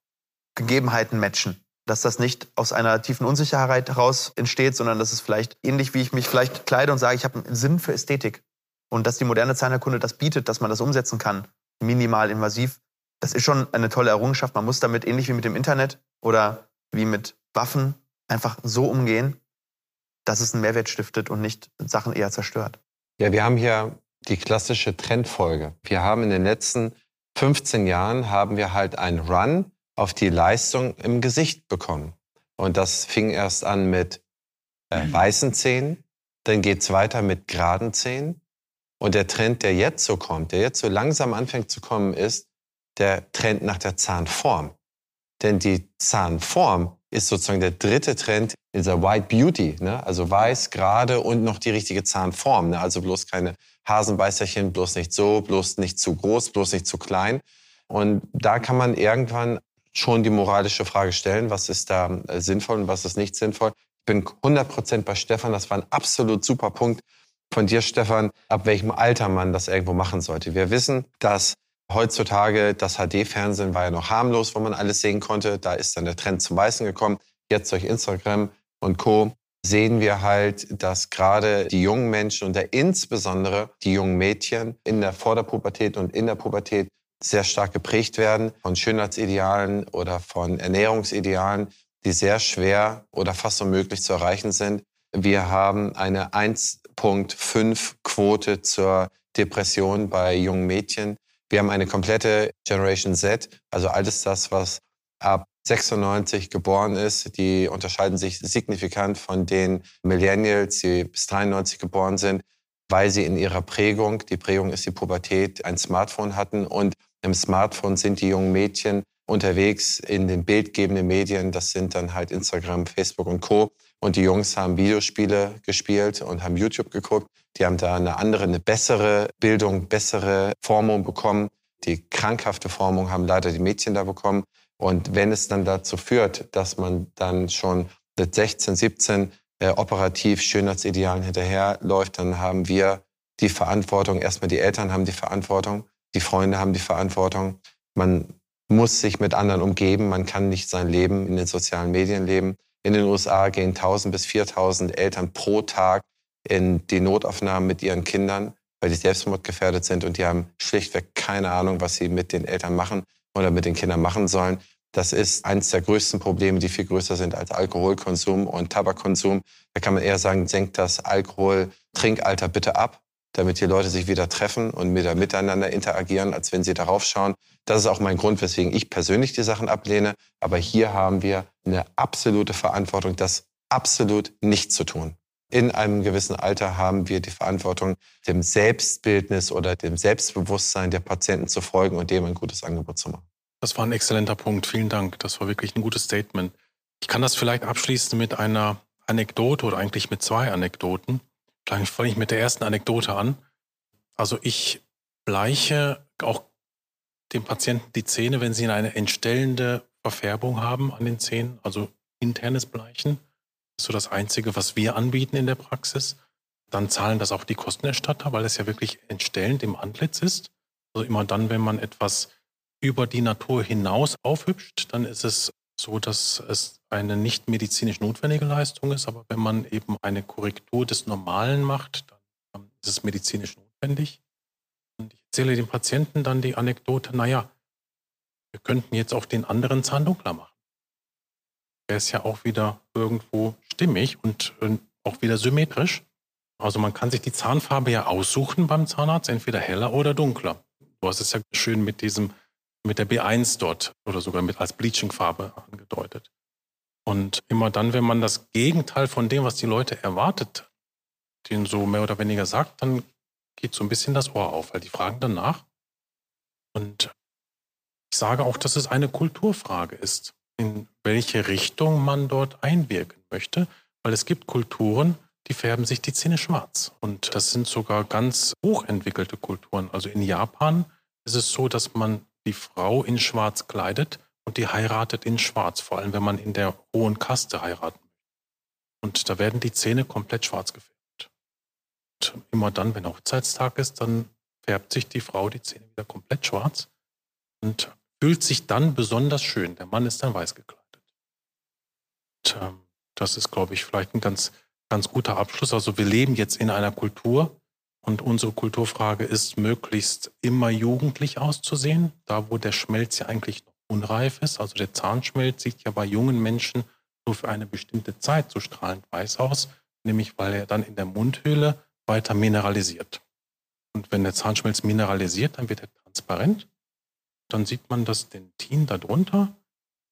Gegebenheiten matchen dass das nicht aus einer tiefen Unsicherheit heraus entsteht, sondern dass es vielleicht ähnlich wie ich mich vielleicht kleide und sage, ich habe einen Sinn für Ästhetik. Und dass die moderne Zahnerkunde das bietet, dass man das umsetzen kann, minimal invasiv, das ist schon eine tolle Errungenschaft. Man muss damit ähnlich wie mit dem Internet oder wie mit Waffen einfach so umgehen, dass es einen Mehrwert stiftet und nicht Sachen eher zerstört. Ja, wir haben hier die klassische Trendfolge. Wir haben in den letzten 15 Jahren haben wir halt einen Run auf die Leistung im Gesicht bekommen. Und das fing erst an mit äh, mhm. weißen Zähnen, dann geht es weiter mit geraden Zähnen. Und der Trend, der jetzt so kommt, der jetzt so langsam anfängt zu kommen, ist der Trend nach der Zahnform. Denn die Zahnform ist sozusagen der dritte Trend dieser White Beauty, ne? also weiß, gerade und noch die richtige Zahnform. Ne? Also bloß keine Hasenbeißerchen, bloß nicht so, bloß nicht zu groß, bloß nicht zu klein. Und da kann man irgendwann schon die moralische Frage stellen, was ist da äh, sinnvoll und was ist nicht sinnvoll. Ich bin 100 Prozent bei Stefan. Das war ein absolut super Punkt von dir, Stefan, ab welchem Alter man das irgendwo machen sollte. Wir wissen, dass heutzutage das HD-Fernsehen war ja noch harmlos, wo man alles sehen konnte. Da ist dann der Trend zum Weißen gekommen. Jetzt durch Instagram und Co. sehen wir halt, dass gerade die jungen Menschen und insbesondere die jungen Mädchen in der Vorderpubertät und in der Pubertät sehr stark geprägt werden von Schönheitsidealen oder von Ernährungsidealen, die sehr schwer oder fast unmöglich zu erreichen sind. Wir haben eine 1.5 Quote zur Depression bei jungen Mädchen. Wir haben eine komplette Generation Z, also alles das, was ab 96 geboren ist. Die unterscheiden sich signifikant von den Millennials, die bis 93 geboren sind, weil sie in ihrer Prägung, die Prägung ist die Pubertät, ein Smartphone hatten und im Smartphone sind die jungen Mädchen unterwegs in den bildgebenden Medien. Das sind dann halt Instagram, Facebook und Co. Und die Jungs haben Videospiele gespielt und haben YouTube geguckt. Die haben da eine andere, eine bessere Bildung, bessere Formung bekommen. Die krankhafte Formung haben leider die Mädchen da bekommen. Und wenn es dann dazu führt, dass man dann schon mit 16, 17 äh, operativ Schönheitsidealen hinterherläuft, dann haben wir die Verantwortung, erstmal die Eltern haben die Verantwortung, die Freunde haben die Verantwortung. Man muss sich mit anderen umgeben. Man kann nicht sein Leben in den sozialen Medien leben. In den USA gehen 1000 bis 4000 Eltern pro Tag in die Notaufnahmen mit ihren Kindern, weil die selbstmordgefährdet sind und die haben schlichtweg keine Ahnung, was sie mit den Eltern machen oder mit den Kindern machen sollen. Das ist eines der größten Probleme, die viel größer sind als Alkoholkonsum und Tabakkonsum. Da kann man eher sagen, senkt das Alkohol-Trinkalter bitte ab damit die Leute sich wieder treffen und wieder miteinander interagieren, als wenn sie darauf schauen. Das ist auch mein Grund, weswegen ich persönlich die Sachen ablehne. Aber hier haben wir eine absolute Verantwortung, das absolut nicht zu tun. In einem gewissen Alter haben wir die Verantwortung, dem Selbstbildnis oder dem Selbstbewusstsein der Patienten zu folgen und dem ein gutes Angebot zu machen. Das war ein exzellenter Punkt. Vielen Dank. Das war wirklich ein gutes Statement. Ich kann das vielleicht abschließen mit einer Anekdote oder eigentlich mit zwei Anekdoten. Vielleicht fange ich mit der ersten Anekdote an. Also ich bleiche auch dem Patienten die Zähne, wenn sie eine entstellende Verfärbung haben an den Zähnen, also internes Bleichen. So das Einzige, was wir anbieten in der Praxis. dann zahlen das auch die Kostenerstatter, weil es ja wirklich entstellend im Antlitz ist. Also immer dann, wenn man etwas über die Natur hinaus aufhübscht, dann ist es so, dass es eine nicht medizinisch notwendige Leistung ist. Aber wenn man eben eine Korrektur des Normalen macht, dann ist es medizinisch notwendig. Und ich erzähle den Patienten dann die Anekdote, naja, wir könnten jetzt auch den anderen Zahn dunkler machen. Der ist ja auch wieder irgendwo stimmig und, und auch wieder symmetrisch. Also man kann sich die Zahnfarbe ja aussuchen beim Zahnarzt, entweder heller oder dunkler. Du hast es ja schön mit diesem, mit der B1 dort oder sogar mit als Bleaching-Farbe angedeutet. Und immer dann, wenn man das Gegenteil von dem, was die Leute erwartet, den so mehr oder weniger sagt, dann geht so ein bisschen das Ohr auf, weil die fragen danach. Und ich sage auch, dass es eine Kulturfrage ist, in welche Richtung man dort einwirken möchte, weil es gibt Kulturen, die färben sich die Zähne schwarz. Und das sind sogar ganz hochentwickelte Kulturen. Also in Japan ist es so, dass man die Frau in Schwarz kleidet und die heiratet in Schwarz, vor allem wenn man in der hohen Kaste heiraten möchte. Und da werden die Zähne komplett schwarz gefärbt. Und immer dann, wenn Hochzeitstag ist, dann färbt sich die Frau die Zähne wieder komplett schwarz und fühlt sich dann besonders schön. Der Mann ist dann weiß gekleidet. Und, ähm, das ist, glaube ich, vielleicht ein ganz, ganz guter Abschluss. Also wir leben jetzt in einer Kultur und unsere Kulturfrage ist, möglichst immer jugendlich auszusehen, da wo der Schmelz ja eigentlich noch unreif ist. Also der Zahnschmelz sieht ja bei jungen Menschen nur für eine bestimmte Zeit so strahlend weiß aus, nämlich weil er dann in der Mundhöhle weiter mineralisiert. Und wenn der Zahnschmelz mineralisiert, dann wird er transparent dann sieht man das Dentin darunter,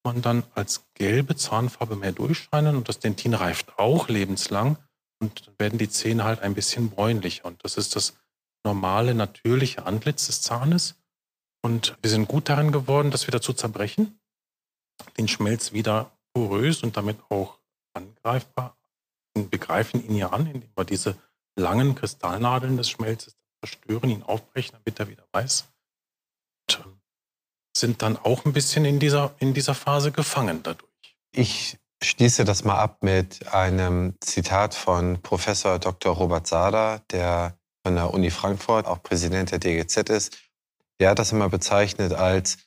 man dann als gelbe Zahnfarbe mehr durchscheinen und das Dentin reift auch lebenslang und dann werden die Zähne halt ein bisschen bräunlicher und das ist das normale, natürliche Antlitz des Zahnes und wir sind gut darin geworden, das wieder zu zerbrechen, den Schmelz wieder porös und damit auch angreifbar. Wir begreifen ihn ja an, indem wir diese langen Kristallnadeln des Schmelzes zerstören, ihn aufbrechen, damit er wieder weiß. Sind dann auch ein bisschen in dieser, in dieser Phase gefangen dadurch. Ich schließe das mal ab mit einem Zitat von Professor Dr. Robert Sada, der von der Uni Frankfurt auch Präsident der DGZ ist. Der hat das immer bezeichnet als,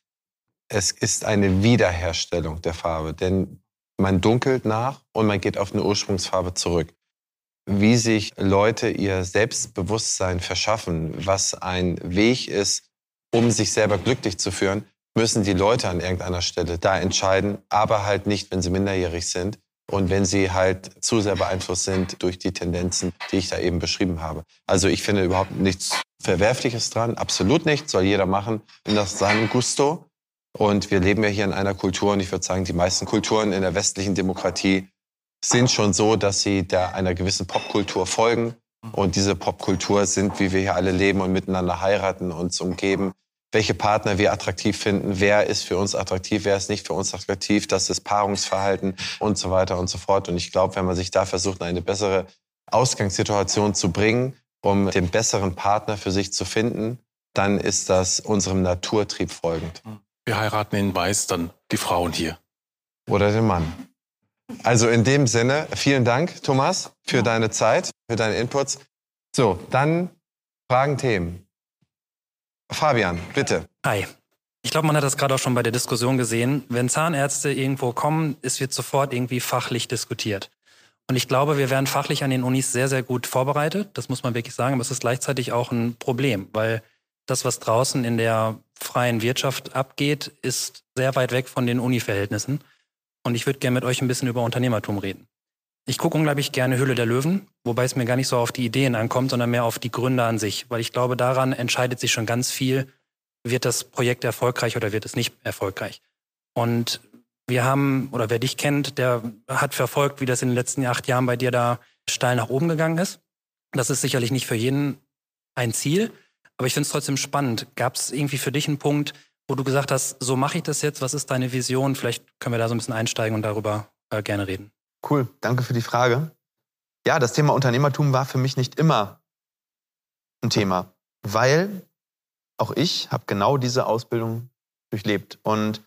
es ist eine Wiederherstellung der Farbe, denn man dunkelt nach und man geht auf eine Ursprungsfarbe zurück. Wie sich Leute ihr Selbstbewusstsein verschaffen, was ein Weg ist, um sich selber glücklich zu führen, müssen die Leute an irgendeiner Stelle da entscheiden, aber halt nicht, wenn sie minderjährig sind und wenn sie halt zu sehr beeinflusst sind durch die Tendenzen, die ich da eben beschrieben habe. Also ich finde überhaupt nichts Verwerfliches dran, absolut nicht, soll jeder machen nach seinem Gusto. Und wir leben ja hier in einer Kultur und ich würde sagen, die meisten Kulturen in der westlichen Demokratie sind schon so, dass sie da einer gewissen Popkultur folgen. Und diese Popkultur sind, wie wir hier alle leben und miteinander heiraten, uns umgeben, welche Partner wir attraktiv finden, wer ist für uns attraktiv, wer ist nicht für uns attraktiv, das ist Paarungsverhalten und so weiter und so fort. Und ich glaube, wenn man sich da versucht, eine bessere Ausgangssituation zu bringen, um den besseren Partner für sich zu finden, dann ist das unserem Naturtrieb folgend. Wir heiraten in Weiß dann die Frauen hier. Oder den Mann. Also in dem Sinne, vielen Dank, Thomas, für deine Zeit, für deine Inputs. So, dann Fragen, Themen. Fabian, bitte. Hi. Ich glaube, man hat das gerade auch schon bei der Diskussion gesehen. Wenn Zahnärzte irgendwo kommen, es wird sofort irgendwie fachlich diskutiert. Und ich glaube, wir werden fachlich an den Unis sehr, sehr gut vorbereitet. Das muss man wirklich sagen. Aber es ist gleichzeitig auch ein Problem, weil das, was draußen in der freien Wirtschaft abgeht, ist sehr weit weg von den Uni-Verhältnissen. Und ich würde gerne mit euch ein bisschen über Unternehmertum reden. Ich gucke unglaublich gerne Hülle der Löwen, wobei es mir gar nicht so auf die Ideen ankommt, sondern mehr auf die Gründer an sich, weil ich glaube, daran entscheidet sich schon ganz viel, wird das Projekt erfolgreich oder wird es nicht erfolgreich. Und wir haben, oder wer dich kennt, der hat verfolgt, wie das in den letzten acht Jahren bei dir da steil nach oben gegangen ist. Das ist sicherlich nicht für jeden ein Ziel, aber ich finde es trotzdem spannend. Gab es irgendwie für dich einen Punkt, wo du gesagt hast, so mache ich das jetzt, was ist deine Vision? Vielleicht können wir da so ein bisschen einsteigen und darüber äh, gerne reden. Cool, danke für die Frage. Ja, das Thema Unternehmertum war für mich nicht immer ein Thema, weil auch ich habe genau diese Ausbildung durchlebt. Und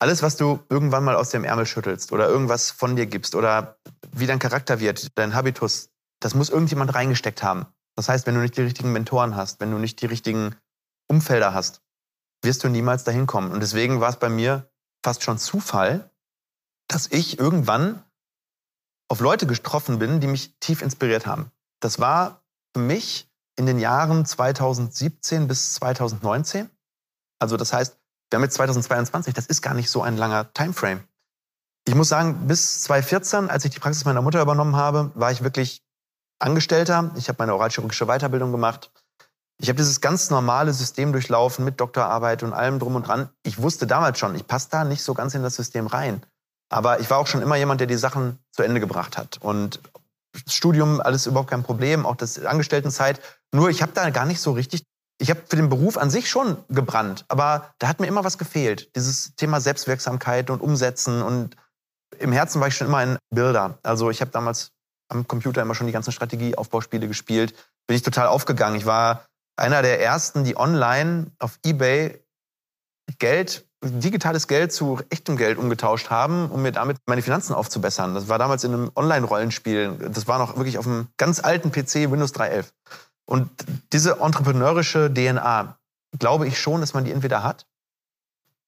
alles, was du irgendwann mal aus dem Ärmel schüttelst oder irgendwas von dir gibst oder wie dein Charakter wird, dein Habitus, das muss irgendjemand reingesteckt haben. Das heißt, wenn du nicht die richtigen Mentoren hast, wenn du nicht die richtigen Umfelder hast, wirst du niemals dahin kommen. Und deswegen war es bei mir fast schon Zufall, dass ich irgendwann auf Leute getroffen bin, die mich tief inspiriert haben. Das war für mich in den Jahren 2017 bis 2019. Also das heißt, wir haben jetzt 2022, das ist gar nicht so ein langer Timeframe. Ich muss sagen, bis 2014, als ich die Praxis meiner Mutter übernommen habe, war ich wirklich Angestellter. Ich habe meine oralchirurgische Weiterbildung gemacht. Ich habe dieses ganz normale System durchlaufen mit Doktorarbeit und allem drum und dran. Ich wusste damals schon, ich passe da nicht so ganz in das System rein. Aber ich war auch schon immer jemand, der die Sachen zu Ende gebracht hat. Und das Studium, alles überhaupt kein Problem, auch das Angestelltenzeit. Nur ich habe da gar nicht so richtig, ich habe für den Beruf an sich schon gebrannt, aber da hat mir immer was gefehlt. Dieses Thema Selbstwirksamkeit und Umsetzen und im Herzen war ich schon immer ein Bilder. Also ich habe damals am Computer immer schon die ganzen Strategieaufbauspiele gespielt. Bin ich total aufgegangen. Ich war einer der ersten, die online auf eBay Geld, digitales Geld zu echtem Geld umgetauscht haben, um mir damit meine Finanzen aufzubessern. Das war damals in einem Online-Rollenspiel. Das war noch wirklich auf einem ganz alten PC Windows 3.11. Und diese entrepreneurische DNA, glaube ich schon, dass man die entweder hat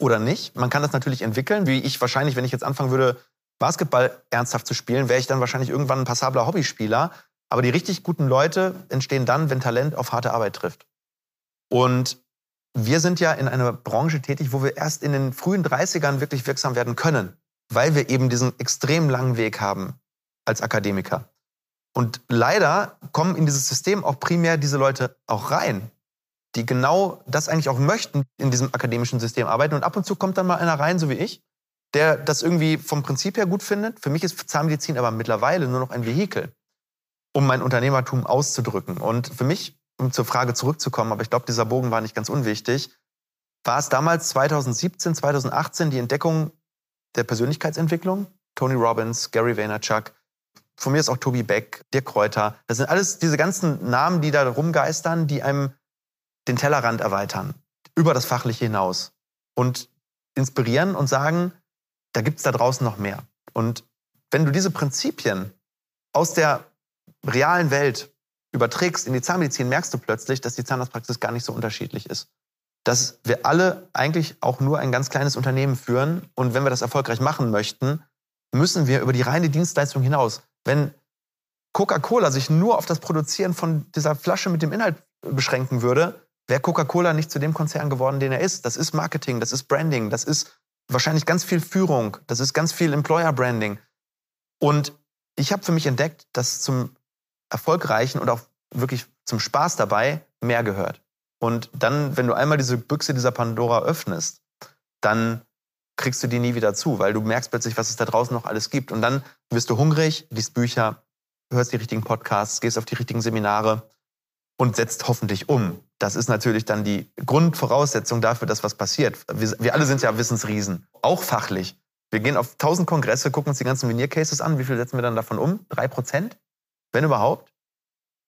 oder nicht. Man kann das natürlich entwickeln, wie ich wahrscheinlich, wenn ich jetzt anfangen würde, Basketball ernsthaft zu spielen, wäre ich dann wahrscheinlich irgendwann ein passabler Hobbyspieler. Aber die richtig guten Leute entstehen dann, wenn Talent auf harte Arbeit trifft. Und wir sind ja in einer Branche tätig, wo wir erst in den frühen 30ern wirklich wirksam werden können, weil wir eben diesen extrem langen Weg haben als Akademiker. Und leider kommen in dieses System auch primär diese Leute auch rein, die genau das eigentlich auch möchten, in diesem akademischen System arbeiten. Und ab und zu kommt dann mal einer rein, so wie ich, der das irgendwie vom Prinzip her gut findet. Für mich ist Zahnmedizin aber mittlerweile nur noch ein Vehikel, um mein Unternehmertum auszudrücken. Und für mich, um zur Frage zurückzukommen, aber ich glaube, dieser Bogen war nicht ganz unwichtig, war es damals 2017, 2018 die Entdeckung der Persönlichkeitsentwicklung. Tony Robbins, Gary Vaynerchuk, von mir ist auch Tobi Beck, Dirk Kräuter. Das sind alles diese ganzen Namen, die da rumgeistern, die einem den Tellerrand erweitern, über das Fachliche hinaus und inspirieren und sagen, da gibt es da draußen noch mehr. Und wenn du diese Prinzipien aus der realen Welt überträgst in die Zahnmedizin, merkst du plötzlich, dass die Zahnarztpraxis gar nicht so unterschiedlich ist. Dass wir alle eigentlich auch nur ein ganz kleines Unternehmen führen und wenn wir das erfolgreich machen möchten, müssen wir über die reine Dienstleistung hinaus. Wenn Coca-Cola sich nur auf das Produzieren von dieser Flasche mit dem Inhalt beschränken würde, wäre Coca-Cola nicht zu dem Konzern geworden, den er ist. Das ist Marketing, das ist Branding, das ist wahrscheinlich ganz viel Führung, das ist ganz viel Employer Branding. Und ich habe für mich entdeckt, dass zum Erfolgreichen und auch wirklich zum Spaß dabei mehr gehört. Und dann, wenn du einmal diese Büchse dieser Pandora öffnest, dann kriegst du die nie wieder zu, weil du merkst plötzlich, was es da draußen noch alles gibt. Und dann wirst du hungrig, liest Bücher, hörst die richtigen Podcasts, gehst auf die richtigen Seminare und setzt hoffentlich um. Das ist natürlich dann die Grundvoraussetzung dafür, dass was passiert. Wir, wir alle sind ja Wissensriesen, auch fachlich. Wir gehen auf tausend Kongresse, gucken uns die ganzen Veneer-Cases an. Wie viel setzen wir dann davon um? Drei Prozent? Wenn überhaupt.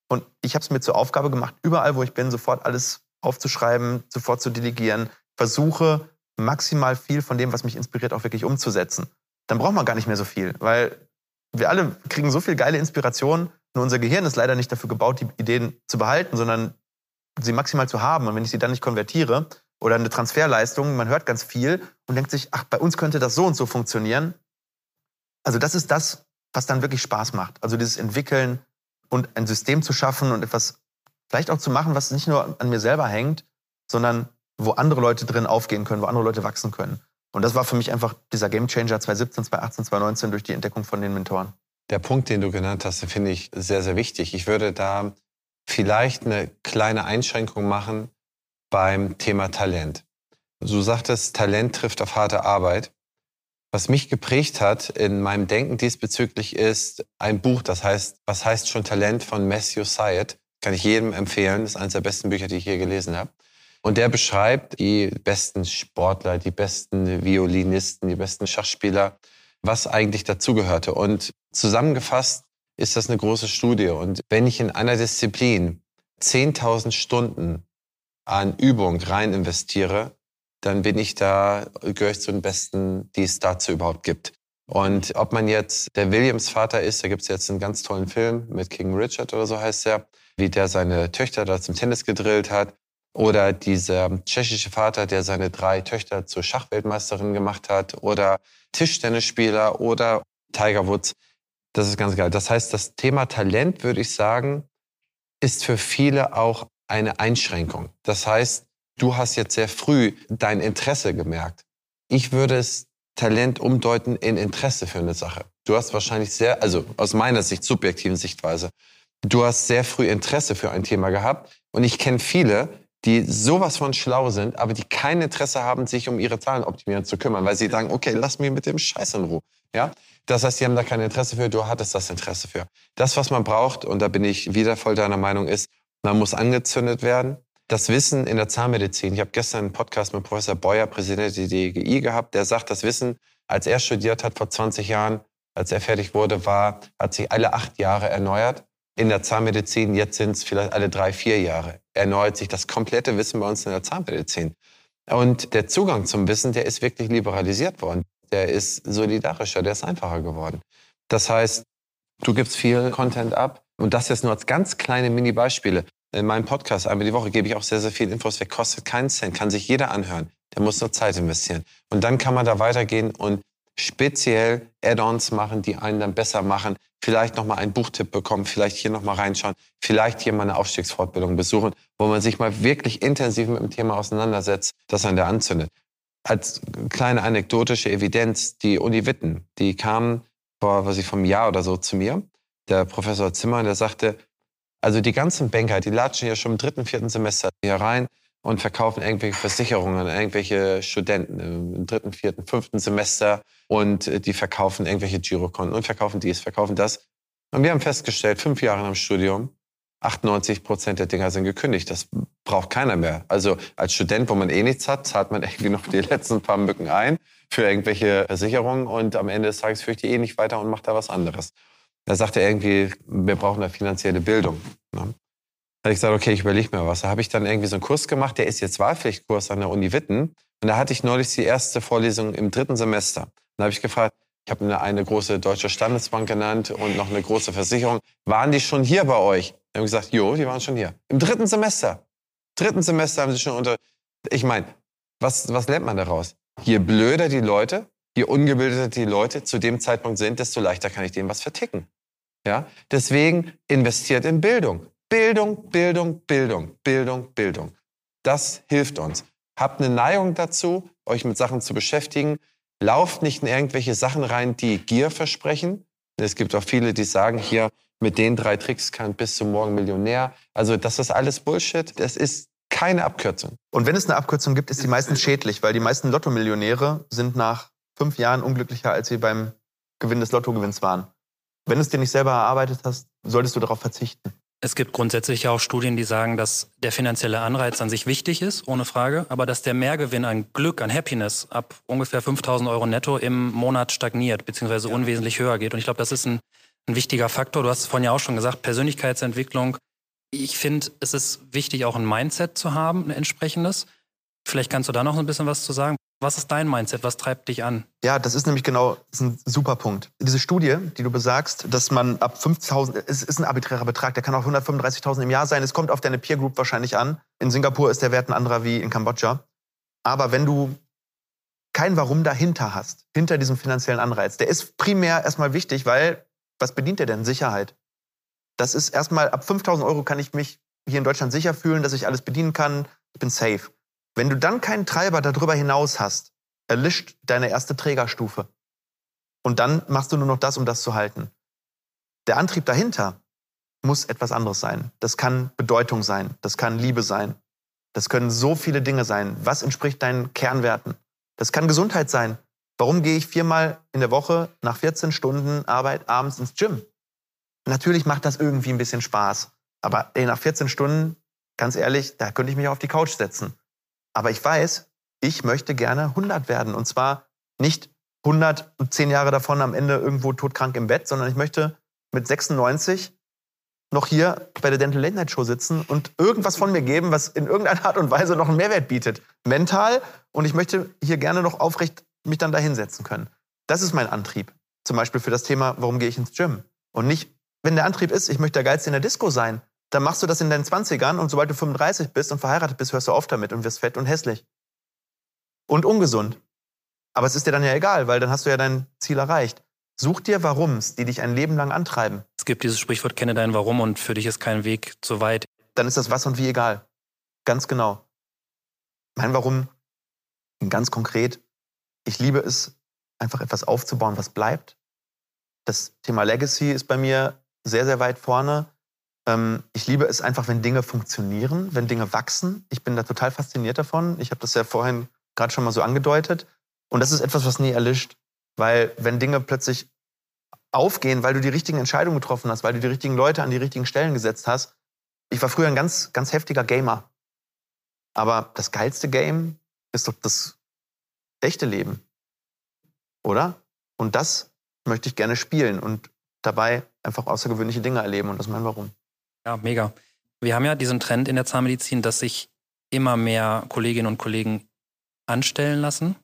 Und ich habe es mir zur Aufgabe gemacht, überall, wo ich bin, sofort alles aufzuschreiben, sofort zu delegieren. Versuche maximal viel von dem, was mich inspiriert, auch wirklich umzusetzen. Dann braucht man gar nicht mehr so viel, weil wir alle kriegen so viel geile Inspiration nur unser Gehirn ist leider nicht dafür gebaut, die Ideen zu behalten, sondern sie maximal zu haben. Und wenn ich sie dann nicht konvertiere oder eine Transferleistung, man hört ganz viel und denkt sich, ach, bei uns könnte das so und so funktionieren. Also das ist das, was dann wirklich Spaß macht. Also dieses Entwickeln und ein System zu schaffen und etwas vielleicht auch zu machen, was nicht nur an mir selber hängt, sondern wo andere Leute drin aufgehen können, wo andere Leute wachsen können. Und das war für mich einfach dieser Gamechanger 2017, 2018, 2019 durch die Entdeckung von den Mentoren. Der Punkt, den du genannt hast, finde ich sehr, sehr wichtig. Ich würde da vielleicht eine kleine Einschränkung machen beim Thema Talent. Du sagtest, Talent trifft auf harte Arbeit. Was mich geprägt hat in meinem Denken diesbezüglich ist ein Buch, das heißt, was heißt schon Talent von Matthew Syed. Kann ich jedem empfehlen. Das ist eines der besten Bücher, die ich je gelesen habe. Und der beschreibt die besten Sportler, die besten Violinisten, die besten Schachspieler was eigentlich dazugehörte. Und zusammengefasst ist das eine große Studie. Und wenn ich in einer Disziplin 10.000 Stunden an Übung rein investiere, dann bin ich da, gehöre ich zu den Besten, die es dazu überhaupt gibt. Und ob man jetzt der Williams-Vater ist, da gibt es jetzt einen ganz tollen Film mit King Richard oder so heißt der, wie der seine Töchter da zum Tennis gedrillt hat. Oder dieser tschechische Vater, der seine drei Töchter zur Schachweltmeisterin gemacht hat. Oder Tischtennisspieler oder Tiger Woods. Das ist ganz geil. Das heißt, das Thema Talent, würde ich sagen, ist für viele auch eine Einschränkung. Das heißt, du hast jetzt sehr früh dein Interesse gemerkt. Ich würde es Talent umdeuten in Interesse für eine Sache. Du hast wahrscheinlich sehr, also aus meiner Sicht, subjektiven Sichtweise, du hast sehr früh Interesse für ein Thema gehabt. Und ich kenne viele, die sowas von schlau sind, aber die kein Interesse haben, sich um ihre Zahlen optimieren zu kümmern, weil sie sagen, okay, lass mich mit dem Scheiß in Ruhe. Ja? Das heißt, sie haben da kein Interesse für, du hattest das Interesse für. Das, was man braucht, und da bin ich wieder voll deiner Meinung, ist, man muss angezündet werden. Das Wissen in der Zahnmedizin. Ich habe gestern einen Podcast mit Professor Beuer, Präsident der DGI, gehabt, der sagt, das Wissen, als er studiert hat vor 20 Jahren, als er fertig wurde, war, hat sich alle acht Jahre erneuert. In der Zahnmedizin, jetzt sind es vielleicht alle drei, vier Jahre. Erneuert sich das komplette Wissen bei uns in der Zahnmedizin. Und der Zugang zum Wissen, der ist wirklich liberalisiert worden. Der ist solidarischer, der ist einfacher geworden. Das heißt, du gibst viel Content ab. Und das jetzt nur als ganz kleine Mini-Beispiele in meinem Podcast einmal die Woche gebe ich auch sehr, sehr viel Infos weg. Kostet keinen Cent, kann sich jeder anhören. Der muss nur Zeit investieren. Und dann kann man da weitergehen und speziell Add-ons machen, die einen dann besser machen. Vielleicht nochmal einen Buchtipp bekommen, vielleicht hier nochmal reinschauen, vielleicht hier mal eine Aufstiegsfortbildung besuchen, wo man sich mal wirklich intensiv mit dem Thema auseinandersetzt, das einen da anzündet. Als kleine anekdotische Evidenz, die Uni Witten, die kam vor, was ich, vom Jahr oder so zu mir. Der Professor Zimmer, der sagte, also die ganzen Banker, die latschen ja schon im dritten, vierten Semester hier rein und verkaufen irgendwelche Versicherungen an irgendwelche Studenten im dritten, vierten, fünften Semester und äh, die verkaufen irgendwelche Girokonten und verkaufen dies, verkaufen das. Und wir haben festgestellt, fünf Jahre nach dem Studium, 98 Prozent der Dinger sind gekündigt. Das braucht keiner mehr. Also als Student, wo man eh nichts hat, zahlt man irgendwie noch die letzten paar Mücken ein für irgendwelche Versicherungen und am Ende des Tages führe ich die eh nicht weiter und mache da was anderes. Da sagte er irgendwie, wir brauchen eine finanzielle Bildung. Ne? Da habe ich gesagt, okay, ich überlege mir was. Da habe ich dann irgendwie so einen Kurs gemacht, der ist jetzt Wahlpflichtkurs an der Uni Witten. Und da hatte ich neulich die erste Vorlesung im dritten Semester. Da habe ich gefragt, ich habe eine, eine große deutsche Standesbank genannt und noch eine große Versicherung. Waren die schon hier bei euch? Da haben gesagt, jo, die waren schon hier. Im dritten Semester. Dritten Semester haben sie schon unter. Ich meine, was, was lernt man daraus? Je blöder die Leute, je ungebildeter die Leute zu dem Zeitpunkt sind, desto leichter kann ich denen was verticken. Ja? Deswegen investiert in Bildung. Bildung, Bildung, Bildung, Bildung, Bildung. Das hilft uns. Habt eine Neigung dazu, euch mit Sachen zu beschäftigen. Lauft nicht in irgendwelche Sachen rein, die Gier versprechen. Es gibt auch viele, die sagen, hier mit den drei Tricks kann bis zum Morgen Millionär. Also das ist alles Bullshit. Das ist keine Abkürzung. Und wenn es eine Abkürzung gibt, ist die meistens schädlich, weil die meisten Lotto-Millionäre sind nach fünf Jahren unglücklicher, als sie beim Gewinn des Lottogewinns waren. Wenn du es dir nicht selber erarbeitet hast, solltest du darauf verzichten. Es gibt grundsätzlich auch Studien, die sagen, dass der finanzielle Anreiz an sich wichtig ist, ohne Frage, aber dass der Mehrgewinn an Glück, an Happiness ab ungefähr 5000 Euro netto im Monat stagniert, beziehungsweise ja. unwesentlich höher geht. Und ich glaube, das ist ein, ein wichtiger Faktor. Du hast es vorhin ja auch schon gesagt, Persönlichkeitsentwicklung. Ich finde, es ist wichtig, auch ein Mindset zu haben, ein entsprechendes. Vielleicht kannst du da noch ein bisschen was zu sagen. Was ist dein Mindset? Was treibt dich an? Ja, das ist nämlich genau ist ein super Punkt. Diese Studie, die du besagst, dass man ab 5.000, es ist ein arbiträrer Betrag, der kann auch 135.000 im Jahr sein. Es kommt auf deine Peer Group wahrscheinlich an. In Singapur ist der Wert ein anderer wie in Kambodscha. Aber wenn du kein Warum dahinter hast, hinter diesem finanziellen Anreiz, der ist primär erstmal wichtig, weil was bedient der denn? Sicherheit. Das ist erstmal ab 5.000 Euro kann ich mich hier in Deutschland sicher fühlen, dass ich alles bedienen kann. Ich bin safe. Wenn du dann keinen Treiber darüber hinaus hast, erlischt deine erste Trägerstufe. Und dann machst du nur noch das, um das zu halten. Der Antrieb dahinter muss etwas anderes sein. Das kann Bedeutung sein, das kann Liebe sein, das können so viele Dinge sein. Was entspricht deinen Kernwerten? Das kann Gesundheit sein. Warum gehe ich viermal in der Woche nach 14 Stunden Arbeit abends ins Gym? Natürlich macht das irgendwie ein bisschen Spaß. Aber ey, nach 14 Stunden, ganz ehrlich, da könnte ich mich auf die Couch setzen. Aber ich weiß, ich möchte gerne 100 werden. Und zwar nicht 100 und 10 Jahre davon am Ende irgendwo todkrank im Bett, sondern ich möchte mit 96 noch hier bei der Dental Late Night Show sitzen und irgendwas von mir geben, was in irgendeiner Art und Weise noch einen Mehrwert bietet. Mental. Und ich möchte hier gerne noch aufrecht mich dann da hinsetzen können. Das ist mein Antrieb. Zum Beispiel für das Thema, warum gehe ich ins Gym? Und nicht, wenn der Antrieb ist, ich möchte der Geilste in der Disco sein, dann machst du das in deinen 20ern und sobald du 35 bist und verheiratet bist, hörst du auf damit und wirst fett und hässlich. Und ungesund. Aber es ist dir dann ja egal, weil dann hast du ja dein Ziel erreicht. Such dir Warums, die dich ein Leben lang antreiben. Es gibt dieses Sprichwort, kenne dein Warum und für dich ist kein Weg zu weit. Dann ist das was und wie egal. Ganz genau. Mein Warum, ganz konkret, ich liebe es, einfach etwas aufzubauen, was bleibt. Das Thema Legacy ist bei mir sehr, sehr weit vorne. Ähm, ich liebe es einfach, wenn Dinge funktionieren, wenn Dinge wachsen. Ich bin da total fasziniert davon. Ich habe das ja vorhin gerade schon mal so angedeutet. Und das ist etwas, was nie erlischt. Weil wenn Dinge plötzlich aufgehen, weil du die richtigen Entscheidungen getroffen hast, weil du die richtigen Leute an die richtigen Stellen gesetzt hast. Ich war früher ein ganz, ganz heftiger Gamer. Aber das geilste Game ist doch das echte Leben. Oder? Und das möchte ich gerne spielen und dabei einfach außergewöhnliche Dinge erleben. Und das mein Warum. Ja, mega. Wir haben ja diesen Trend in der Zahnmedizin, dass sich immer mehr Kolleginnen und Kollegen anstellen lassen.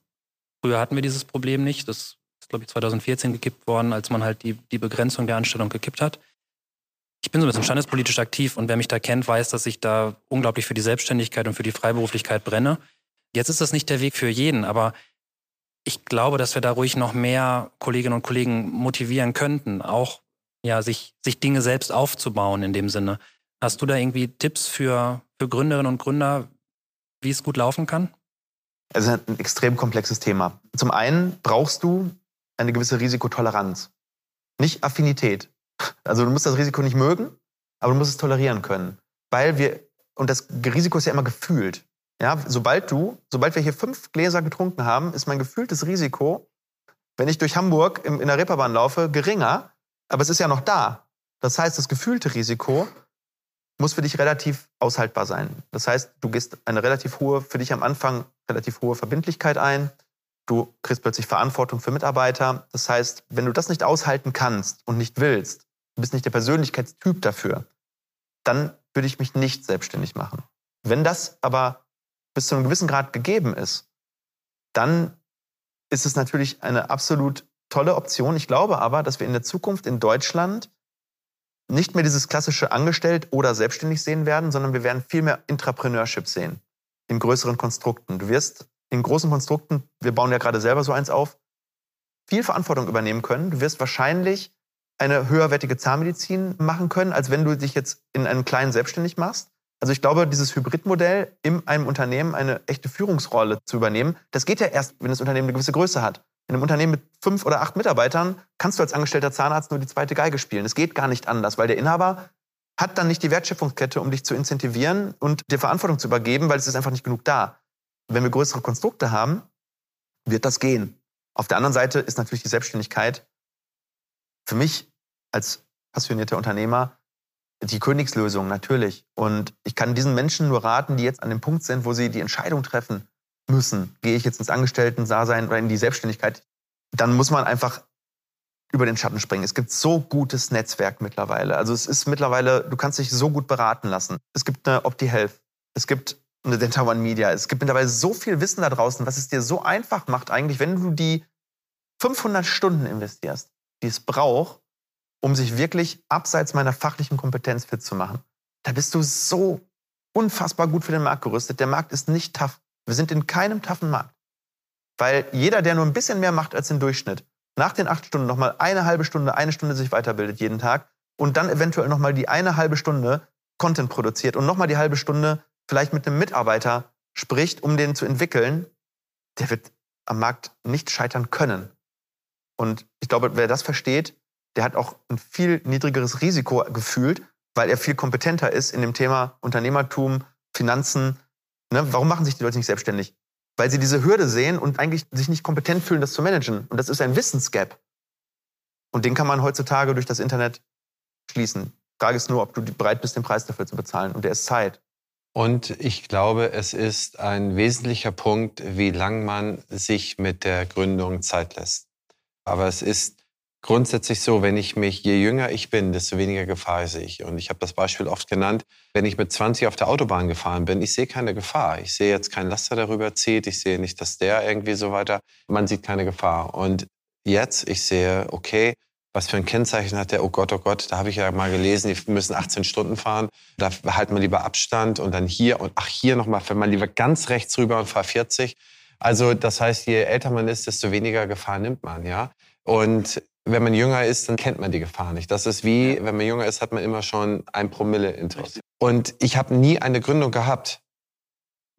Früher hatten wir dieses Problem nicht. Das ist, glaube ich, 2014 gekippt worden, als man halt die, die Begrenzung der Anstellung gekippt hat. Ich bin so ein bisschen standespolitisch aktiv und wer mich da kennt, weiß, dass ich da unglaublich für die Selbstständigkeit und für die Freiberuflichkeit brenne. Jetzt ist das nicht der Weg für jeden, aber ich glaube, dass wir da ruhig noch mehr Kolleginnen und Kollegen motivieren könnten, auch ja, sich, sich Dinge selbst aufzubauen in dem Sinne. Hast du da irgendwie Tipps für, für Gründerinnen und Gründer, wie es gut laufen kann? Es ist ein extrem komplexes Thema. Zum einen brauchst du eine gewisse Risikotoleranz, nicht Affinität. Also du musst das Risiko nicht mögen, aber du musst es tolerieren können. Weil wir, und das Risiko ist ja immer gefühlt. Ja, sobald du, sobald wir hier fünf Gläser getrunken haben, ist mein gefühltes Risiko, wenn ich durch Hamburg in der Reeperbahn laufe, geringer, aber es ist ja noch da. Das heißt, das gefühlte Risiko muss für dich relativ aushaltbar sein. Das heißt, du gehst eine relativ hohe, für dich am Anfang relativ hohe Verbindlichkeit ein. Du kriegst plötzlich Verantwortung für Mitarbeiter. Das heißt, wenn du das nicht aushalten kannst und nicht willst, du bist nicht der Persönlichkeitstyp dafür, dann würde ich mich nicht selbstständig machen. Wenn das aber bis zu einem gewissen Grad gegeben ist, dann ist es natürlich eine absolut tolle Option. Ich glaube aber, dass wir in der Zukunft in Deutschland nicht mehr dieses klassische Angestellt oder selbstständig sehen werden, sondern wir werden viel mehr Intrapreneurship sehen in größeren Konstrukten. Du wirst in großen Konstrukten, wir bauen ja gerade selber so eins auf, viel Verantwortung übernehmen können. Du wirst wahrscheinlich eine höherwertige Zahnmedizin machen können, als wenn du dich jetzt in einem kleinen selbstständig machst. Also ich glaube, dieses Hybridmodell in einem Unternehmen eine echte Führungsrolle zu übernehmen, das geht ja erst, wenn das Unternehmen eine gewisse Größe hat. In einem Unternehmen mit fünf oder acht Mitarbeitern kannst du als angestellter Zahnarzt nur die zweite Geige spielen. Es geht gar nicht anders, weil der Inhaber hat dann nicht die Wertschöpfungskette, um dich zu incentivieren und dir Verantwortung zu übergeben, weil es ist einfach nicht genug da. Wenn wir größere Konstrukte haben, wird das gehen. Auf der anderen Seite ist natürlich die Selbstständigkeit für mich als passionierter Unternehmer die Königslösung natürlich. Und ich kann diesen Menschen nur raten, die jetzt an dem Punkt sind, wo sie die Entscheidung treffen müssen, gehe ich jetzt ins Angestellten-Dasein oder in die Selbstständigkeit, dann muss man einfach über den Schatten springen. Es gibt so gutes Netzwerk mittlerweile. Also es ist mittlerweile, du kannst dich so gut beraten lassen. Es gibt eine OptiHealth, es gibt eine Dental One Media. Es gibt mittlerweile so viel Wissen da draußen, was es dir so einfach macht eigentlich, wenn du die 500 Stunden investierst, die es braucht, um sich wirklich abseits meiner fachlichen Kompetenz fit zu machen. Da bist du so unfassbar gut für den Markt gerüstet. Der Markt ist nicht tough. Wir sind in keinem toughen Markt. Weil jeder, der nur ein bisschen mehr macht als den Durchschnitt, nach den acht Stunden nochmal eine halbe Stunde, eine Stunde sich weiterbildet jeden Tag und dann eventuell nochmal die eine halbe Stunde Content produziert und nochmal die halbe Stunde vielleicht mit einem Mitarbeiter spricht, um den zu entwickeln, der wird am Markt nicht scheitern können. Und ich glaube, wer das versteht, der hat auch ein viel niedrigeres Risiko gefühlt, weil er viel kompetenter ist in dem Thema Unternehmertum, Finanzen. Ne? Warum machen sich die Leute nicht selbstständig? Weil sie diese Hürde sehen und eigentlich sich nicht kompetent fühlen, das zu managen. Und das ist ein Wissensgap. Und den kann man heutzutage durch das Internet schließen. Frage ist nur, ob du bereit bist, den Preis dafür zu bezahlen. Und der ist Zeit. Und ich glaube, es ist ein wesentlicher Punkt, wie lang man sich mit der Gründung Zeit lässt. Aber es ist grundsätzlich so, wenn ich mich, je jünger ich bin, desto weniger Gefahr sehe ich. Und ich habe das Beispiel oft genannt, wenn ich mit 20 auf der Autobahn gefahren bin, ich sehe keine Gefahr. Ich sehe jetzt keinen Laster darüber zieht, ich sehe nicht, dass der irgendwie so weiter, man sieht keine Gefahr. Und jetzt. Ich sehe, okay, was für ein Kennzeichen hat der? Oh Gott, oh Gott, da habe ich ja mal gelesen, die müssen 18 Stunden fahren. Da halten wir lieber Abstand und dann hier und ach, hier nochmal, fährt man lieber ganz rechts rüber und fahr 40. Also das heißt, je älter man ist, desto weniger Gefahr nimmt man, ja. Und wenn man jünger ist, dann kennt man die Gefahr nicht. Das ist wie, wenn man jünger ist, hat man immer schon ein Promille Intus. Und ich habe nie eine Gründung gehabt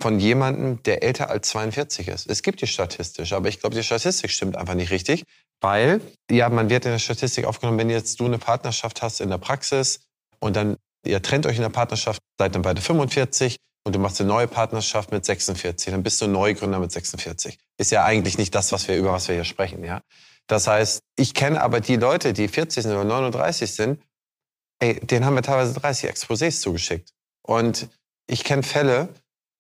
von jemandem, der älter als 42 ist. Es gibt die statistisch, aber ich glaube, die Statistik stimmt einfach nicht richtig. Weil, ja, man wird in der Statistik aufgenommen, wenn jetzt du eine Partnerschaft hast in der Praxis und dann, ihr trennt euch in der Partnerschaft, seid dann beide 45 und du machst eine neue Partnerschaft mit 46, dann bist du Neugründer mit 46. Ist ja eigentlich nicht das, was wir, über was wir hier sprechen, ja. Das heißt, ich kenne aber die Leute, die 40 sind oder 39 sind, ey, denen haben wir teilweise 30 Exposés zugeschickt. Und ich kenne Fälle,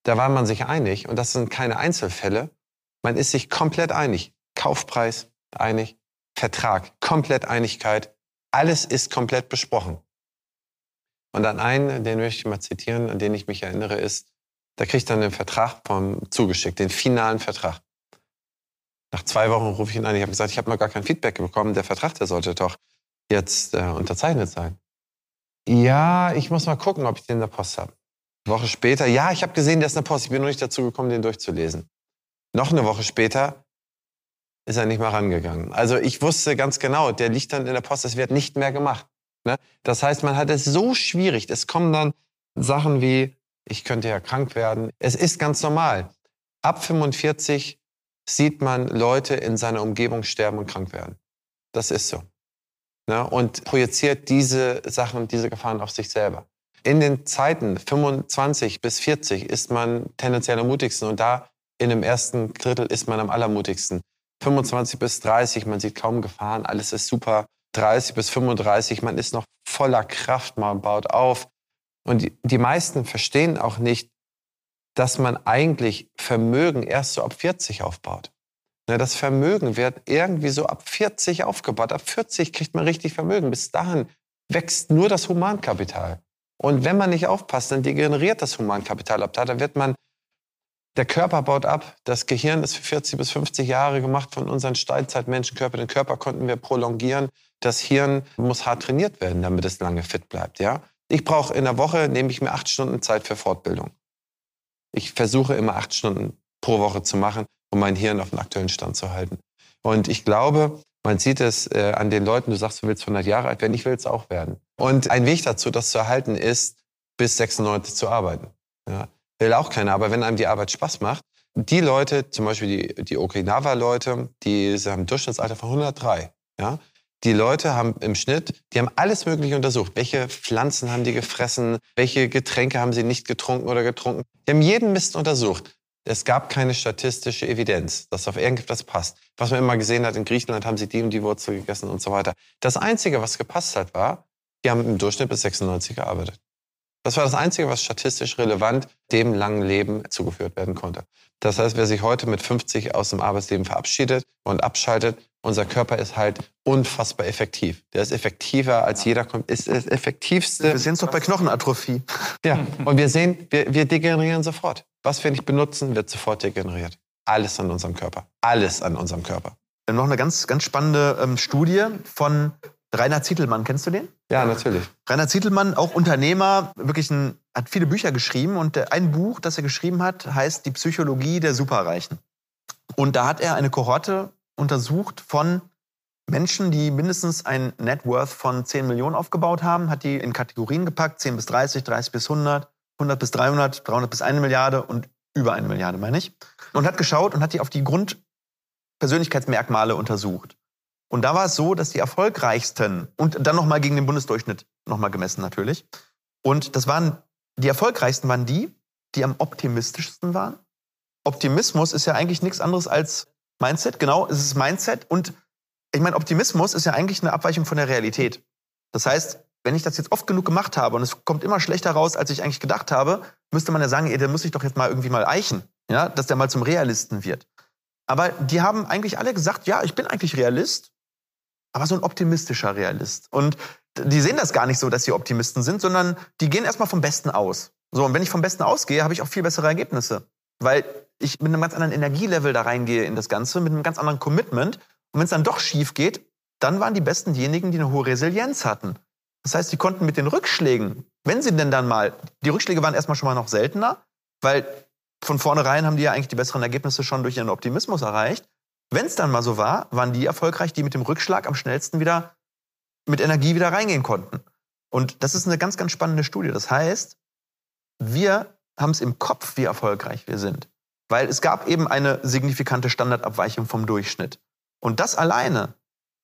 da war man sich einig, und das sind keine Einzelfälle, man ist sich komplett einig. Kaufpreis, einig, Vertrag, komplett Einigkeit, alles ist komplett besprochen. Und an einen, den möchte ich mal zitieren, an den ich mich erinnere, ist, da kriegt dann den Vertrag vom zugeschickt, den finalen Vertrag. Nach zwei Wochen rufe ich ihn an, ich habe gesagt, ich habe noch gar kein Feedback bekommen, der Vertrag, der sollte doch jetzt äh, unterzeichnet sein. Ja, ich muss mal gucken, ob ich den in der Post habe. Eine Woche später, ja, ich habe gesehen, der ist in der Post, ich bin noch nicht dazu gekommen, den durchzulesen. Noch eine Woche später, ist er nicht mal rangegangen. Also ich wusste ganz genau, der liegt dann in der Post, es wird nicht mehr gemacht. Ne? Das heißt, man hat es so schwierig. Es kommen dann Sachen wie, ich könnte ja krank werden. Es ist ganz normal. Ab 45 sieht man Leute in seiner Umgebung sterben und krank werden. Das ist so. Ne? Und projiziert diese Sachen, diese Gefahren auf sich selber. In den Zeiten 25 bis 40 ist man tendenziell am mutigsten und da in dem ersten Drittel ist man am allermutigsten. 25 bis 30, man sieht kaum Gefahren, alles ist super. 30 bis 35, man ist noch voller Kraft, man baut auf. Und die, die meisten verstehen auch nicht, dass man eigentlich Vermögen erst so ab 40 aufbaut. Ne, das Vermögen wird irgendwie so ab 40 aufgebaut. Ab 40 kriegt man richtig Vermögen. Bis dahin wächst nur das Humankapital. Und wenn man nicht aufpasst, dann degeneriert das Humankapital ab da. Wird man der Körper baut ab. Das Gehirn ist für 40 bis 50 Jahre gemacht von unseren Steinzeitmenschenkörper. Den Körper konnten wir prolongieren. Das Hirn muss hart trainiert werden, damit es lange fit bleibt. Ja? Ich brauche in der Woche, nehme ich mir acht Stunden Zeit für Fortbildung. Ich versuche immer acht Stunden pro Woche zu machen, um mein Hirn auf den aktuellen Stand zu halten. Und ich glaube, man sieht es äh, an den Leuten, du sagst, du willst 100 Jahre alt werden, ich will es auch werden. Und ein Weg dazu, das zu erhalten, ist, bis 96 zu arbeiten. Ja? will auch keiner. Aber wenn einem die Arbeit Spaß macht, die Leute, zum Beispiel die, die Okinawa-Leute, die haben ein Durchschnittsalter von 103. Ja? Die Leute haben im Schnitt, die haben alles Mögliche untersucht. Welche Pflanzen haben die gefressen? Welche Getränke haben sie nicht getrunken oder getrunken? Die haben jeden Mist untersucht. Es gab keine statistische Evidenz, dass auf irgendetwas passt. Was man immer gesehen hat, in Griechenland haben sie die und die Wurzel gegessen und so weiter. Das Einzige, was gepasst hat, war, die haben im Durchschnitt bis 96 gearbeitet. Das war das Einzige, was statistisch relevant dem langen Leben zugeführt werden konnte. Das heißt, wer sich heute mit 50 aus dem Arbeitsleben verabschiedet und abschaltet, unser Körper ist halt unfassbar effektiv. Der ist effektiver als jeder, ist das effektivste. Wir sehen es doch bei Knochenatrophie. Ja, und wir sehen, wir, wir degenerieren sofort. Was wir nicht benutzen, wird sofort degeneriert. Alles an unserem Körper. Alles an unserem Körper. Noch eine ganz, ganz spannende ähm, Studie von Rainer Zietelmann, kennst du den? Ja, natürlich. Rainer Zietelmann, auch Unternehmer, wirklich ein, hat viele Bücher geschrieben und ein Buch, das er geschrieben hat, heißt Die Psychologie der Superreichen. Und da hat er eine Kohorte untersucht von Menschen, die mindestens ein Net Worth von 10 Millionen aufgebaut haben, hat die in Kategorien gepackt, 10 bis 30, 30 bis 100, 100 bis 300, 300 bis 1 Milliarde und über eine Milliarde, meine ich. Und hat geschaut und hat die auf die Grundpersönlichkeitsmerkmale untersucht. Und da war es so, dass die erfolgreichsten und dann nochmal gegen den Bundesdurchschnitt nochmal gemessen natürlich. Und das waren, die erfolgreichsten waren die, die am optimistischsten waren. Optimismus ist ja eigentlich nichts anderes als Mindset. Genau, es ist Mindset. Und ich meine, Optimismus ist ja eigentlich eine Abweichung von der Realität. Das heißt, wenn ich das jetzt oft genug gemacht habe und es kommt immer schlechter raus, als ich eigentlich gedacht habe, müsste man ja sagen, ey, der muss ich doch jetzt mal irgendwie mal eichen, ja, dass der mal zum Realisten wird. Aber die haben eigentlich alle gesagt, ja, ich bin eigentlich Realist aber so ein optimistischer Realist. Und die sehen das gar nicht so, dass sie Optimisten sind, sondern die gehen erstmal vom Besten aus. So, und wenn ich vom Besten ausgehe, habe ich auch viel bessere Ergebnisse. Weil ich mit einem ganz anderen Energielevel da reingehe in das Ganze, mit einem ganz anderen Commitment. Und wenn es dann doch schief geht, dann waren die Besten diejenigen, die eine hohe Resilienz hatten. Das heißt, die konnten mit den Rückschlägen, wenn sie denn dann mal, die Rückschläge waren erstmal schon mal noch seltener, weil von vornherein haben die ja eigentlich die besseren Ergebnisse schon durch ihren Optimismus erreicht. Wenn es dann mal so war, waren die erfolgreich, die mit dem Rückschlag am schnellsten wieder mit Energie wieder reingehen konnten. Und das ist eine ganz, ganz spannende Studie. Das heißt, wir haben es im Kopf, wie erfolgreich wir sind. Weil es gab eben eine signifikante Standardabweichung vom Durchschnitt. Und das alleine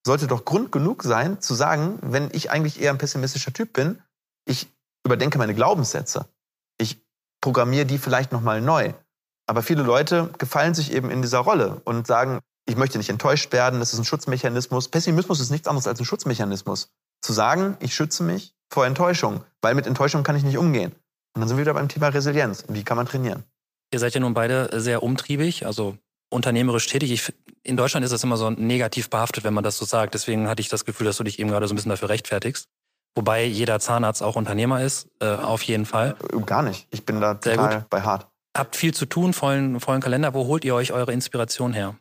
sollte doch Grund genug sein, zu sagen, wenn ich eigentlich eher ein pessimistischer Typ bin, ich überdenke meine Glaubenssätze. Ich programmiere die vielleicht nochmal neu. Aber viele Leute gefallen sich eben in dieser Rolle und sagen, ich möchte nicht enttäuscht werden, das ist ein Schutzmechanismus. Pessimismus ist nichts anderes als ein Schutzmechanismus. Zu sagen, ich schütze mich vor Enttäuschung, weil mit Enttäuschung kann ich nicht umgehen. Und dann sind wir wieder beim Thema Resilienz. Wie kann man trainieren? Ihr seid ja nun beide sehr umtriebig, also unternehmerisch tätig. Ich, in Deutschland ist das immer so negativ behaftet, wenn man das so sagt. Deswegen hatte ich das Gefühl, dass du dich eben gerade so ein bisschen dafür rechtfertigst. Wobei jeder Zahnarzt auch Unternehmer ist, äh, auf jeden Fall. Äh, gar nicht. Ich bin da sehr total gut. bei hart. Habt viel zu tun, vollen, vollen Kalender. Wo holt ihr euch eure Inspiration her?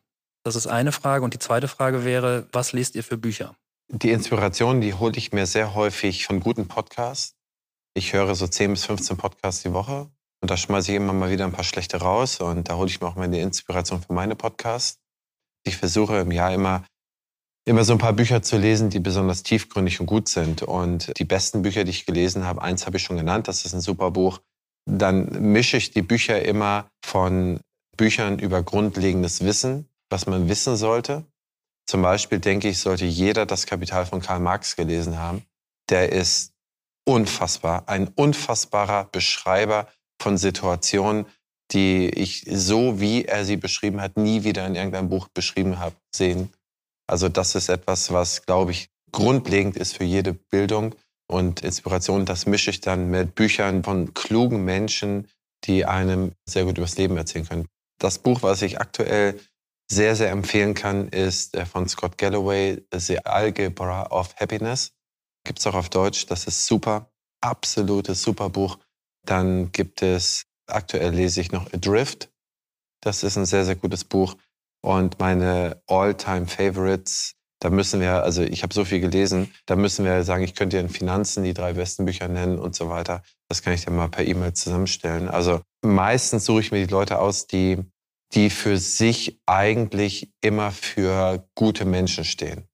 Das ist eine Frage. Und die zweite Frage wäre, was lest ihr für Bücher? Die Inspiration, die hole ich mir sehr häufig von guten Podcasts. Ich höre so 10 bis 15 Podcasts die Woche. Und da schmeiße ich immer mal wieder ein paar schlechte raus. Und da hole ich mir auch meine Inspiration für meine Podcasts. Ich versuche im Jahr immer, immer so ein paar Bücher zu lesen, die besonders tiefgründig und gut sind. Und die besten Bücher, die ich gelesen habe, eins habe ich schon genannt, das ist ein super Buch. Dann mische ich die Bücher immer von Büchern über grundlegendes Wissen, was man wissen sollte. Zum Beispiel denke ich, sollte jeder das Kapital von Karl Marx gelesen haben. Der ist unfassbar, ein unfassbarer Beschreiber von Situationen, die ich so, wie er sie beschrieben hat, nie wieder in irgendeinem Buch beschrieben habe, sehen. Also das ist etwas, was, glaube ich, grundlegend ist für jede Bildung und Inspiration. Das mische ich dann mit Büchern von klugen Menschen, die einem sehr gut übers Leben erzählen können. Das Buch, was ich aktuell sehr, sehr empfehlen kann, ist äh, von Scott Galloway, The Algebra of Happiness. Gibt es auch auf Deutsch. Das ist super. Absolutes super Buch. Dann gibt es, aktuell lese ich noch Adrift. Das ist ein sehr, sehr gutes Buch. Und meine All-Time Favorites, da müssen wir, also ich habe so viel gelesen, da müssen wir sagen, ich könnte dir in Finanzen die drei besten Bücher nennen und so weiter. Das kann ich dir mal per E-Mail zusammenstellen. Also meistens suche ich mir die Leute aus, die, die für sich eigentlich immer für gute Menschen stehen.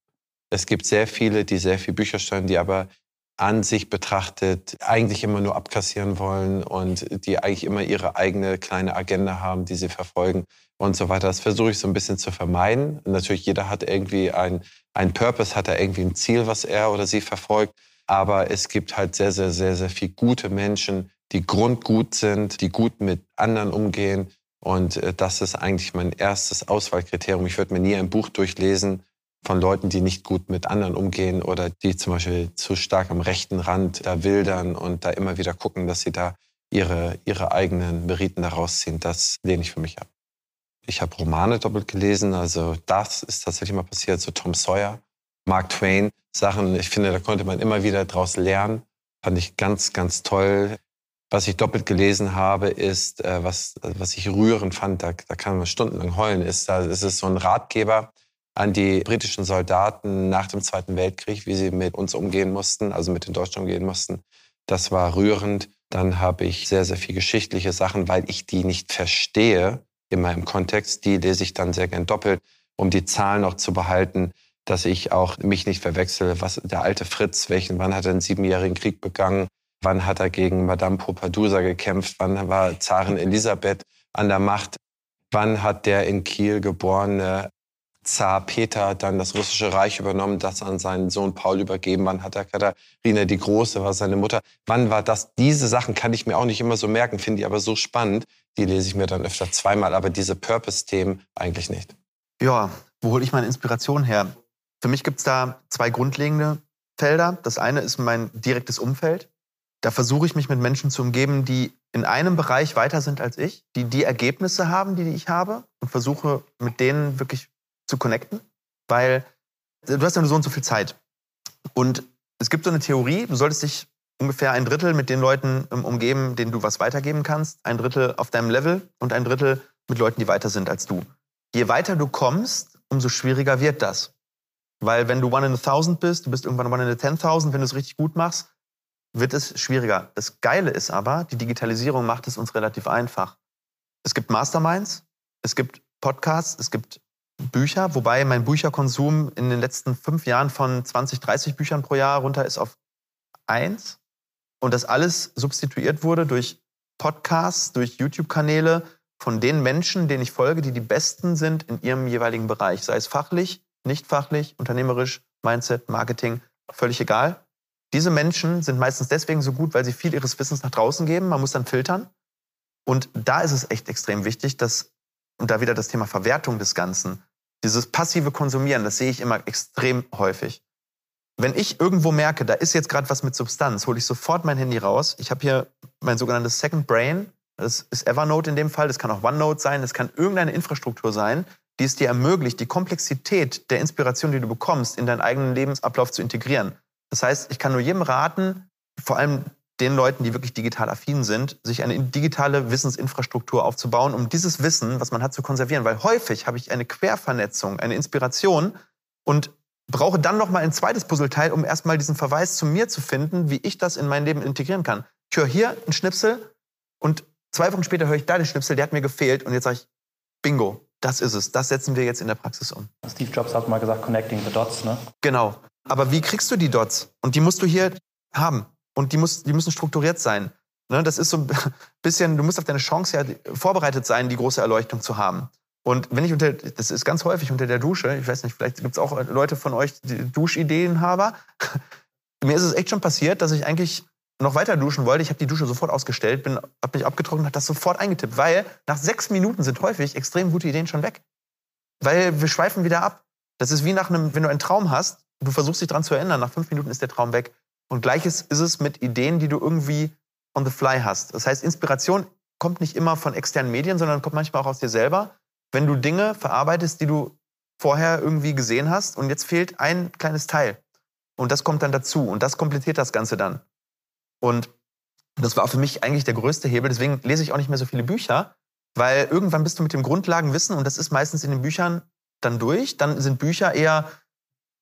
Es gibt sehr viele, die sehr viele Bücher schreiben, die aber an sich betrachtet eigentlich immer nur abkassieren wollen und die eigentlich immer ihre eigene kleine Agenda haben, die sie verfolgen und so weiter. Das versuche ich so ein bisschen zu vermeiden. Natürlich, jeder hat irgendwie ein, ein Purpose, hat er irgendwie ein Ziel, was er oder sie verfolgt. Aber es gibt halt sehr, sehr, sehr, sehr viele gute Menschen, die grundgut sind, die gut mit anderen umgehen. Und äh, das ist eigentlich mein erstes Auswahlkriterium. Ich würde mir nie ein Buch durchlesen, von Leuten, die nicht gut mit anderen umgehen oder die zum Beispiel zu stark am rechten Rand da wildern und da immer wieder gucken, dass sie da ihre, ihre eigenen Meriten daraus ziehen. Das lehne ich für mich ab. Ich habe Romane doppelt gelesen, also das ist tatsächlich mal passiert, so Tom Sawyer, Mark Twain, Sachen, ich finde, da konnte man immer wieder draus lernen. Fand ich ganz, ganz toll. Was ich doppelt gelesen habe, ist, äh, was, was ich rührend fand, da, da kann man stundenlang heulen, ist, da ist es so ein Ratgeber, an die britischen Soldaten nach dem Zweiten Weltkrieg, wie sie mit uns umgehen mussten, also mit den Deutschen umgehen mussten. Das war rührend. Dann habe ich sehr, sehr viel geschichtliche Sachen, weil ich die nicht verstehe, immer im Kontext. Die lese ich dann sehr gern doppelt, um die Zahlen noch zu behalten, dass ich auch mich nicht verwechsel. Was der alte Fritz, welchen, wann hat er einen siebenjährigen Krieg begangen? Wann hat er gegen Madame Pompadour gekämpft? Wann war Zarin Elisabeth an der Macht? Wann hat der in Kiel geborene Zar Peter dann das russische Reich übernommen, das an seinen Sohn Paul übergeben. Wann hat er Katharina die Große, war seine Mutter? Wann war das? Diese Sachen kann ich mir auch nicht immer so merken, finde ich aber so spannend. Die lese ich mir dann öfter zweimal, aber diese Purpose-Themen eigentlich nicht. Ja, wo hole ich meine Inspiration her? Für mich gibt es da zwei grundlegende Felder. Das eine ist mein direktes Umfeld. Da versuche ich mich mit Menschen zu umgeben, die in einem Bereich weiter sind als ich, die die Ergebnisse haben, die ich habe und versuche mit denen wirklich zu connecten, weil du hast ja nur so und so viel Zeit. Und es gibt so eine Theorie, du solltest dich ungefähr ein Drittel mit den Leuten ähm, umgeben, denen du was weitergeben kannst, ein Drittel auf deinem Level und ein Drittel mit Leuten, die weiter sind als du. Je weiter du kommst, umso schwieriger wird das. Weil wenn du one in a thousand bist, du bist irgendwann one in a ten thousand, wenn du es richtig gut machst, wird es schwieriger. Das Geile ist aber, die Digitalisierung macht es uns relativ einfach. Es gibt Masterminds, es gibt Podcasts, es gibt Bücher, wobei mein Bücherkonsum in den letzten fünf Jahren von 20, 30 Büchern pro Jahr runter ist auf eins. Und das alles substituiert wurde durch Podcasts, durch YouTube-Kanäle von den Menschen, denen ich folge, die die Besten sind in ihrem jeweiligen Bereich. Sei es fachlich, nicht fachlich, unternehmerisch, Mindset, Marketing, völlig egal. Diese Menschen sind meistens deswegen so gut, weil sie viel ihres Wissens nach draußen geben. Man muss dann filtern. Und da ist es echt extrem wichtig, dass, und da wieder das Thema Verwertung des Ganzen, dieses passive Konsumieren, das sehe ich immer extrem häufig. Wenn ich irgendwo merke, da ist jetzt gerade was mit Substanz, hole ich sofort mein Handy raus. Ich habe hier mein sogenanntes Second Brain. Das ist Evernote in dem Fall. Das kann auch OneNote sein. Das kann irgendeine Infrastruktur sein, die es dir ermöglicht, die Komplexität der Inspiration, die du bekommst, in deinen eigenen Lebensablauf zu integrieren. Das heißt, ich kann nur jedem raten, vor allem den Leuten, die wirklich digital affin sind, sich eine digitale Wissensinfrastruktur aufzubauen, um dieses Wissen, was man hat, zu konservieren. Weil häufig habe ich eine Quervernetzung, eine Inspiration und brauche dann noch mal ein zweites Puzzleteil, um erstmal diesen Verweis zu mir zu finden, wie ich das in mein Leben integrieren kann. Ich höre hier einen Schnipsel und zwei Wochen später höre ich da den Schnipsel, der hat mir gefehlt und jetzt sage ich, bingo, das ist es. Das setzen wir jetzt in der Praxis um. Steve Jobs hat mal gesagt, connecting the dots, ne? Genau. Aber wie kriegst du die Dots? Und die musst du hier haben. Und die, muss, die müssen strukturiert sein. Ne? Das ist so ein bisschen, du musst auf deine Chance ja vorbereitet sein, die große Erleuchtung zu haben. Und wenn ich unter, das ist ganz häufig unter der Dusche, ich weiß nicht, vielleicht gibt es auch Leute von euch, die Duschideenhaber. Mir ist es echt schon passiert, dass ich eigentlich noch weiter duschen wollte. Ich habe die Dusche sofort ausgestellt, bin, habe mich abgetrocknet, habe das sofort eingetippt, weil nach sechs Minuten sind häufig extrem gute Ideen schon weg. Weil wir schweifen wieder ab. Das ist wie nach einem, wenn du einen Traum hast, du versuchst dich daran zu erinnern, nach fünf Minuten ist der Traum weg. Und gleiches ist es mit Ideen, die du irgendwie on the fly hast. Das heißt, Inspiration kommt nicht immer von externen Medien, sondern kommt manchmal auch aus dir selber. Wenn du Dinge verarbeitest, die du vorher irgendwie gesehen hast und jetzt fehlt ein kleines Teil. Und das kommt dann dazu und das komplettiert das Ganze dann. Und das war für mich eigentlich der größte Hebel. Deswegen lese ich auch nicht mehr so viele Bücher, weil irgendwann bist du mit dem Grundlagenwissen und das ist meistens in den Büchern dann durch. Dann sind Bücher eher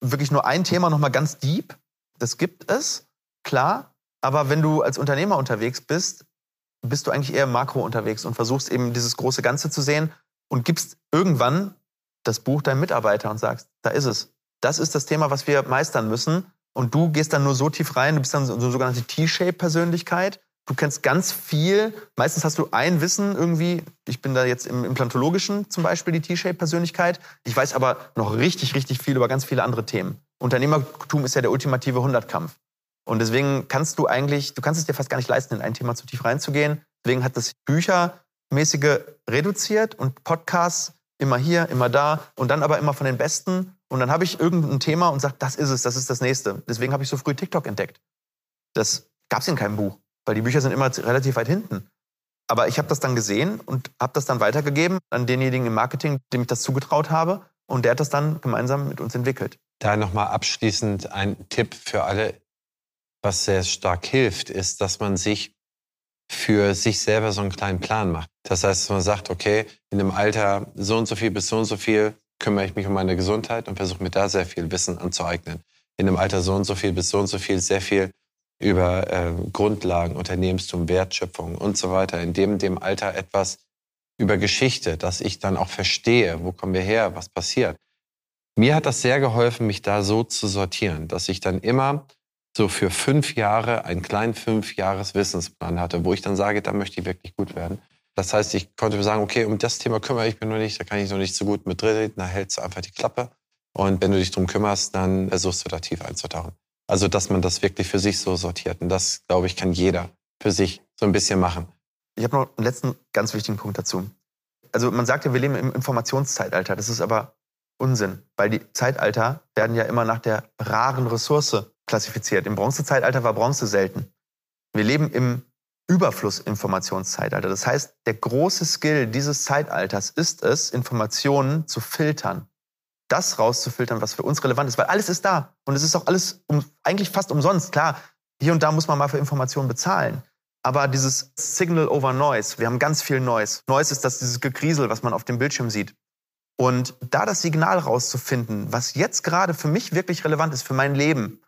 wirklich nur ein Thema nochmal ganz deep das gibt es, klar. Aber wenn du als Unternehmer unterwegs bist, bist du eigentlich eher makro unterwegs und versuchst eben dieses große Ganze zu sehen und gibst irgendwann das Buch deinem Mitarbeiter und sagst, da ist es. Das ist das Thema, was wir meistern müssen. Und du gehst dann nur so tief rein, du bist dann so eine sogenannte T-Shape-Persönlichkeit. Du kennst ganz viel. Meistens hast du ein Wissen irgendwie. Ich bin da jetzt im Implantologischen zum Beispiel die T-Shape-Persönlichkeit. Ich weiß aber noch richtig, richtig viel über ganz viele andere Themen. Unternehmertum ist ja der ultimative Hundertkampf. Und deswegen kannst du eigentlich, du kannst es dir fast gar nicht leisten, in ein Thema zu tief reinzugehen. Deswegen hat das Büchermäßige reduziert und Podcasts immer hier, immer da und dann aber immer von den Besten. Und dann habe ich irgendein Thema und sage, das ist es, das ist das nächste. Deswegen habe ich so früh TikTok entdeckt. Das gab es in keinem Buch, weil die Bücher sind immer relativ weit hinten. Aber ich habe das dann gesehen und habe das dann weitergegeben an denjenigen im Marketing, dem ich das zugetraut habe. Und der hat das dann gemeinsam mit uns entwickelt. Da nochmal abschließend ein Tipp für alle, was sehr stark hilft, ist, dass man sich für sich selber so einen kleinen Plan macht. Das heißt, man sagt, okay, in dem Alter so und so viel bis so und so viel kümmere ich mich um meine Gesundheit und versuche mir da sehr viel Wissen anzueignen. In dem Alter so und so viel bis so und so viel sehr viel über äh, Grundlagen, Unternehmenstum, Wertschöpfung und so weiter. In dem, dem Alter etwas über Geschichte, dass ich dann auch verstehe, wo kommen wir her, was passiert. Mir hat das sehr geholfen, mich da so zu sortieren, dass ich dann immer so für fünf Jahre einen kleinen fünf Jahres Wissensplan hatte, wo ich dann sage, da möchte ich wirklich gut werden. Das heißt, ich konnte mir sagen, okay, um das Thema kümmere ich mich noch nicht, da kann ich noch nicht so gut mit drin, da hältst du einfach die Klappe. Und wenn du dich drum kümmerst, dann versuchst du da tief einzutauchen. Also, dass man das wirklich für sich so sortiert. Und das, glaube ich, kann jeder für sich so ein bisschen machen. Ich habe noch einen letzten ganz wichtigen Punkt dazu. Also man sagt ja, wir leben im Informationszeitalter. Das ist aber Unsinn, weil die Zeitalter werden ja immer nach der raren Ressource klassifiziert. Im Bronzezeitalter war Bronze selten. Wir leben im Überfluss-Informationszeitalter. Das heißt, der große Skill dieses Zeitalters ist es, Informationen zu filtern. Das rauszufiltern, was für uns relevant ist, weil alles ist da. Und es ist auch alles um, eigentlich fast umsonst. Klar, hier und da muss man mal für Informationen bezahlen. Aber dieses Signal over Noise, wir haben ganz viel Noise. Noise ist das dieses Gekriesel, was man auf dem Bildschirm sieht. Und da das Signal rauszufinden, was jetzt gerade für mich wirklich relevant ist, für mein Leben,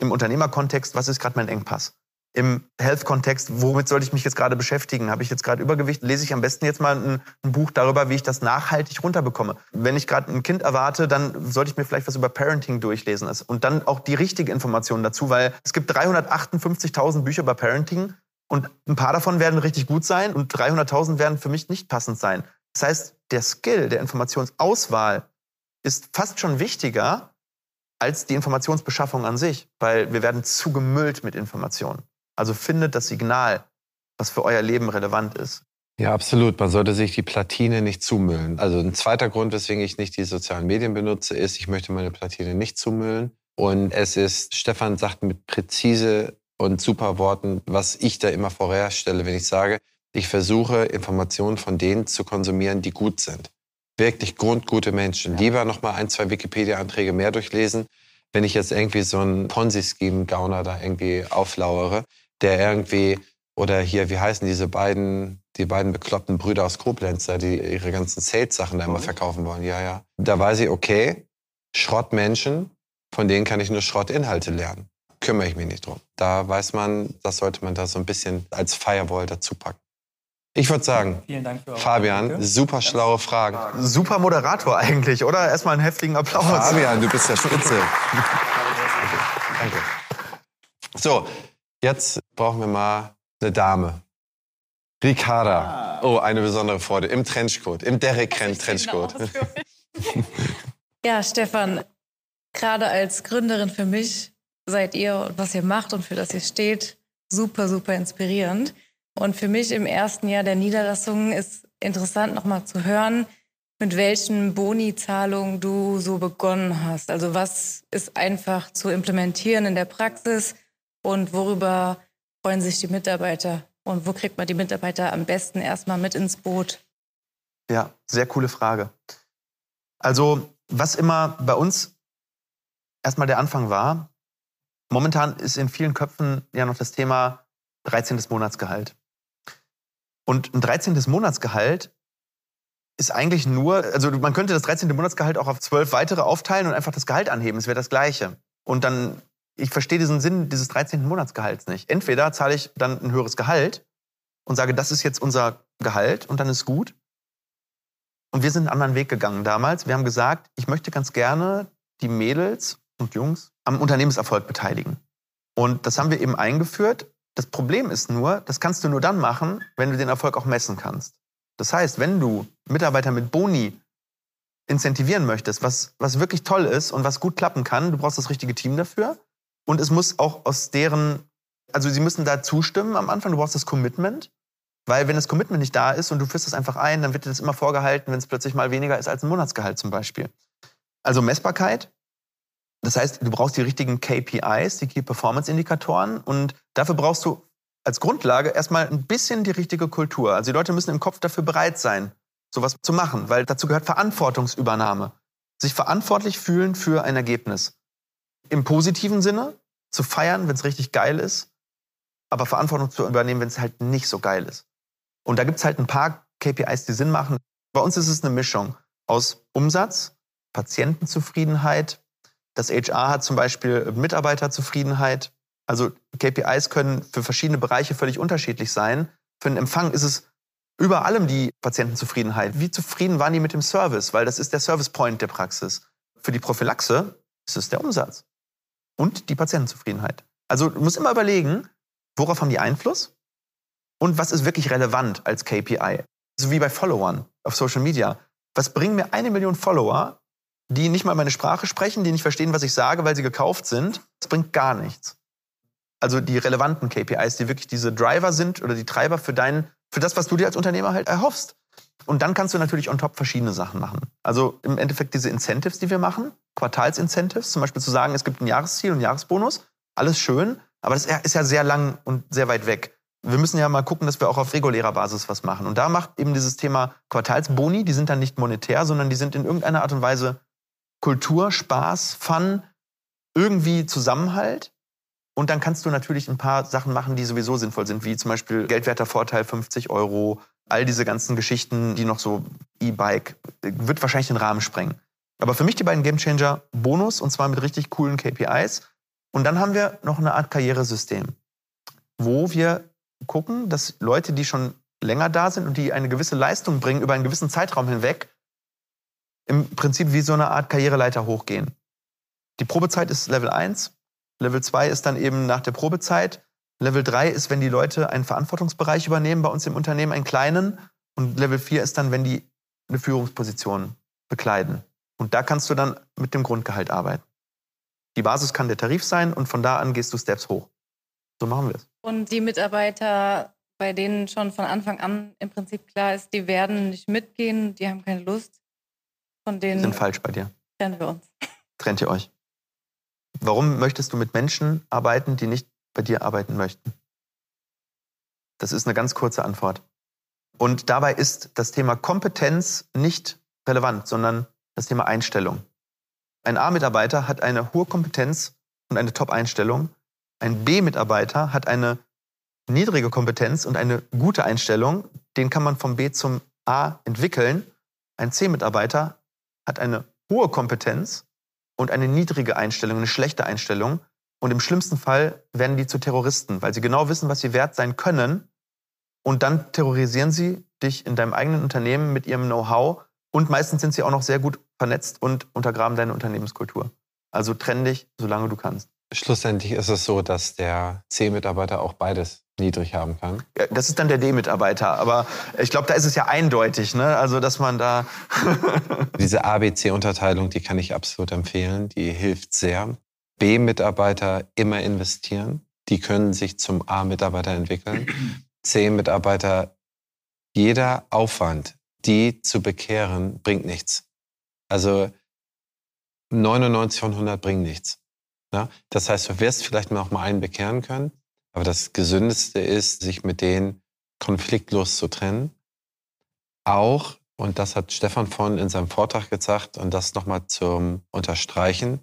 im Unternehmerkontext, was ist gerade mein Engpass? Im Health-Kontext, womit sollte ich mich jetzt gerade beschäftigen? Habe ich jetzt gerade Übergewicht? Lese ich am besten jetzt mal ein, ein Buch darüber, wie ich das nachhaltig runterbekomme. Wenn ich gerade ein Kind erwarte, dann sollte ich mir vielleicht was über Parenting durchlesen. Und dann auch die richtige Information dazu, weil es gibt 358.000 Bücher über Parenting und ein paar davon werden richtig gut sein und 300.000 werden für mich nicht passend sein. Das heißt, der Skill der Informationsauswahl ist fast schon wichtiger als die Informationsbeschaffung an sich, weil wir werden zugemüllt mit Informationen. Also findet das Signal, was für euer Leben relevant ist. Ja, absolut. Man sollte sich die Platine nicht zumüllen. Also ein zweiter Grund, weswegen ich nicht die sozialen Medien benutze, ist, ich möchte meine Platine nicht zumüllen. Und es ist, Stefan sagt mit präzise und super Worten, was ich da immer vorherstelle, wenn ich sage, ich versuche Informationen von denen zu konsumieren, die gut sind. Wirklich grundgute Menschen. Lieber noch mal ein, zwei Wikipedia-Anträge mehr durchlesen, wenn ich jetzt irgendwie so einen Ponzi-Scheme-Gauner da irgendwie auflauere, der irgendwie, oder hier, wie heißen diese beiden, die beiden bekloppten Brüder aus Koblenz da, die ihre ganzen Sales-Sachen da immer verkaufen wollen. Ja, ja. Da weiß ich, okay, Schrottmenschen, von denen kann ich nur Schrottinhalte lernen. Kümmere ich mich nicht drum. Da weiß man, das sollte man da so ein bisschen als Firewall dazu packen. Ich würde sagen, Vielen Dank für eure Fabian, Danke. super schlaue Fragen. Super Moderator eigentlich, oder? Erstmal einen heftigen Applaus. Fabian, du bist der Spitze. Danke. So, jetzt brauchen wir mal eine Dame. Ricarda. Oh, eine besondere Freude. Im Trenchcoat, im Derek Trenchcoat. Ja, Stefan, gerade als Gründerin für mich seid ihr und was ihr macht und für das ihr steht, super, super inspirierend. Und für mich im ersten Jahr der Niederlassung ist interessant nochmal zu hören, mit welchen Boni-Zahlungen du so begonnen hast. Also was ist einfach zu implementieren in der Praxis und worüber freuen sich die Mitarbeiter und wo kriegt man die Mitarbeiter am besten erstmal mit ins Boot? Ja, sehr coole Frage. Also, was immer bei uns erstmal der Anfang war, momentan ist in vielen Köpfen ja noch das Thema 13. Monatsgehalt. Und ein 13. Monatsgehalt ist eigentlich nur, also man könnte das 13. Monatsgehalt auch auf zwölf weitere aufteilen und einfach das Gehalt anheben. Es wäre das Gleiche. Und dann, ich verstehe diesen Sinn dieses 13. Monatsgehalts nicht. Entweder zahle ich dann ein höheres Gehalt und sage, das ist jetzt unser Gehalt und dann ist gut. Und wir sind einen anderen Weg gegangen damals. Wir haben gesagt, ich möchte ganz gerne die Mädels und Jungs am Unternehmenserfolg beteiligen. Und das haben wir eben eingeführt. Das Problem ist nur, das kannst du nur dann machen, wenn du den Erfolg auch messen kannst. Das heißt, wenn du Mitarbeiter mit Boni incentivieren möchtest, was, was wirklich toll ist und was gut klappen kann, du brauchst das richtige Team dafür. Und es muss auch aus deren, also sie müssen da zustimmen am Anfang, du brauchst das Commitment. Weil wenn das Commitment nicht da ist und du führst es einfach ein, dann wird dir das immer vorgehalten, wenn es plötzlich mal weniger ist als ein Monatsgehalt zum Beispiel. Also Messbarkeit. Das heißt, du brauchst die richtigen KPIs, die Key Performance Indikatoren. Und dafür brauchst du als Grundlage erstmal ein bisschen die richtige Kultur. Also die Leute müssen im Kopf dafür bereit sein, sowas zu machen, weil dazu gehört Verantwortungsübernahme. Sich verantwortlich fühlen für ein Ergebnis. Im positiven Sinne, zu feiern, wenn es richtig geil ist, aber Verantwortung zu übernehmen, wenn es halt nicht so geil ist. Und da gibt es halt ein paar KPIs, die Sinn machen. Bei uns ist es eine Mischung aus Umsatz, Patientenzufriedenheit. Das HR hat zum Beispiel Mitarbeiterzufriedenheit. Also KPIs können für verschiedene Bereiche völlig unterschiedlich sein. Für den Empfang ist es über allem die Patientenzufriedenheit. Wie zufrieden waren die mit dem Service? Weil das ist der Service Point der Praxis. Für die Prophylaxe ist es der Umsatz und die Patientenzufriedenheit. Also du musst immer überlegen, worauf haben die Einfluss und was ist wirklich relevant als KPI. So wie bei Followern auf Social Media. Was bringen mir eine Million Follower, die nicht mal meine Sprache sprechen, die nicht verstehen, was ich sage, weil sie gekauft sind? Das bringt gar nichts. Also die relevanten KPIs, die wirklich diese Driver sind oder die Treiber für dein, für das, was du dir als Unternehmer halt erhoffst. Und dann kannst du natürlich on top verschiedene Sachen machen. Also im Endeffekt diese Incentives, die wir machen, Quartalsincentives, zum Beispiel zu sagen, es gibt ein Jahresziel und einen Jahresbonus, alles schön, aber das ist ja sehr lang und sehr weit weg. Wir müssen ja mal gucken, dass wir auch auf regulärer Basis was machen. Und da macht eben dieses Thema Quartalsboni, die sind dann nicht monetär, sondern die sind in irgendeiner Art und Weise Kultur, Spaß, Fun, irgendwie Zusammenhalt. Und dann kannst du natürlich ein paar Sachen machen, die sowieso sinnvoll sind, wie zum Beispiel geldwerter Vorteil 50 Euro, all diese ganzen Geschichten, die noch so E-Bike, wird wahrscheinlich den Rahmen sprengen. Aber für mich die beiden Gamechanger Bonus und zwar mit richtig coolen KPIs. Und dann haben wir noch eine Art Karrieresystem, wo wir gucken, dass Leute, die schon länger da sind und die eine gewisse Leistung bringen über einen gewissen Zeitraum hinweg, im Prinzip wie so eine Art Karriereleiter hochgehen. Die Probezeit ist Level 1, Level 2 ist dann eben nach der Probezeit, Level 3 ist, wenn die Leute einen Verantwortungsbereich übernehmen bei uns im Unternehmen, einen kleinen, und Level 4 ist dann, wenn die eine Führungsposition bekleiden. Und da kannst du dann mit dem Grundgehalt arbeiten. Die Basis kann der Tarif sein und von da an gehst du Steps hoch. So machen wir es. Und die Mitarbeiter, bei denen schon von Anfang an im Prinzip klar ist, die werden nicht mitgehen, die haben keine Lust. Von denen die sind falsch bei dir. trennen wir uns. Trennt ihr euch. Warum möchtest du mit Menschen arbeiten, die nicht bei dir arbeiten möchten? Das ist eine ganz kurze Antwort. Und dabei ist das Thema Kompetenz nicht relevant, sondern das Thema Einstellung. Ein A-Mitarbeiter hat eine hohe Kompetenz und eine Top-Einstellung. Ein B-Mitarbeiter hat eine niedrige Kompetenz und eine gute Einstellung. Den kann man vom B zum A entwickeln. Ein C-Mitarbeiter hat eine hohe Kompetenz und eine niedrige Einstellung, eine schlechte Einstellung. Und im schlimmsten Fall werden die zu Terroristen, weil sie genau wissen, was sie wert sein können. Und dann terrorisieren sie dich in deinem eigenen Unternehmen mit ihrem Know-how. Und meistens sind sie auch noch sehr gut vernetzt und untergraben deine Unternehmenskultur. Also trenn dich, solange du kannst. Schlussendlich ist es so, dass der C-Mitarbeiter auch beides niedrig haben kann. Ja, das ist dann der D-Mitarbeiter. Aber ich glaube, da ist es ja eindeutig, ne? Also, dass man da. Diese ABC-Unterteilung, die kann ich absolut empfehlen. Die hilft sehr. B-Mitarbeiter immer investieren. Die können sich zum A-Mitarbeiter entwickeln. C-Mitarbeiter, jeder Aufwand, die zu bekehren, bringt nichts. Also 99 von 100 bringen nichts. Ja? Das heißt, du wirst vielleicht noch mal einen bekehren können, aber das Gesündeste ist, sich mit denen konfliktlos zu trennen. Auch, und das hat Stefan von in seinem Vortrag gesagt, und das nochmal zum Unterstreichen,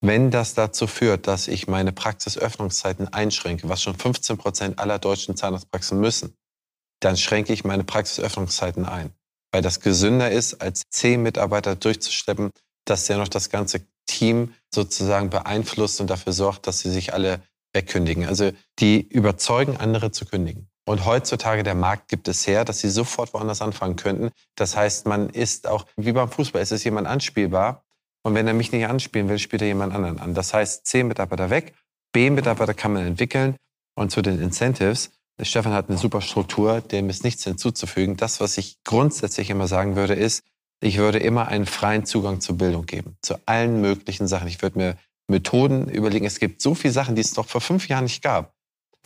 wenn das dazu führt, dass ich meine Praxisöffnungszeiten einschränke, was schon 15 Prozent aller deutschen Zahnarztpraxen müssen, dann schränke ich meine Praxisöffnungszeiten ein. Weil das gesünder ist, als zehn Mitarbeiter durchzuschleppen, dass der noch das ganze Team sozusagen beeinflusst und dafür sorgt, dass sie sich alle wegkündigen. Also die überzeugen andere zu kündigen. Und heutzutage der Markt gibt es her, dass sie sofort woanders anfangen könnten. Das heißt, man ist auch, wie beim Fußball, es ist jemand anspielbar. Und wenn er mich nicht anspielen will, spielt er jemand anderen an. Das heißt, zehn Mitarbeiter weg, B-Mitarbeiter kann man entwickeln. Und zu den Incentives, Stefan hat eine super Struktur, dem ist nichts hinzuzufügen. Das, was ich grundsätzlich immer sagen würde, ist, ich würde immer einen freien Zugang zur Bildung geben, zu allen möglichen Sachen. Ich würde mir Methoden überlegen. Es gibt so viele Sachen, die es doch vor fünf Jahren nicht gab.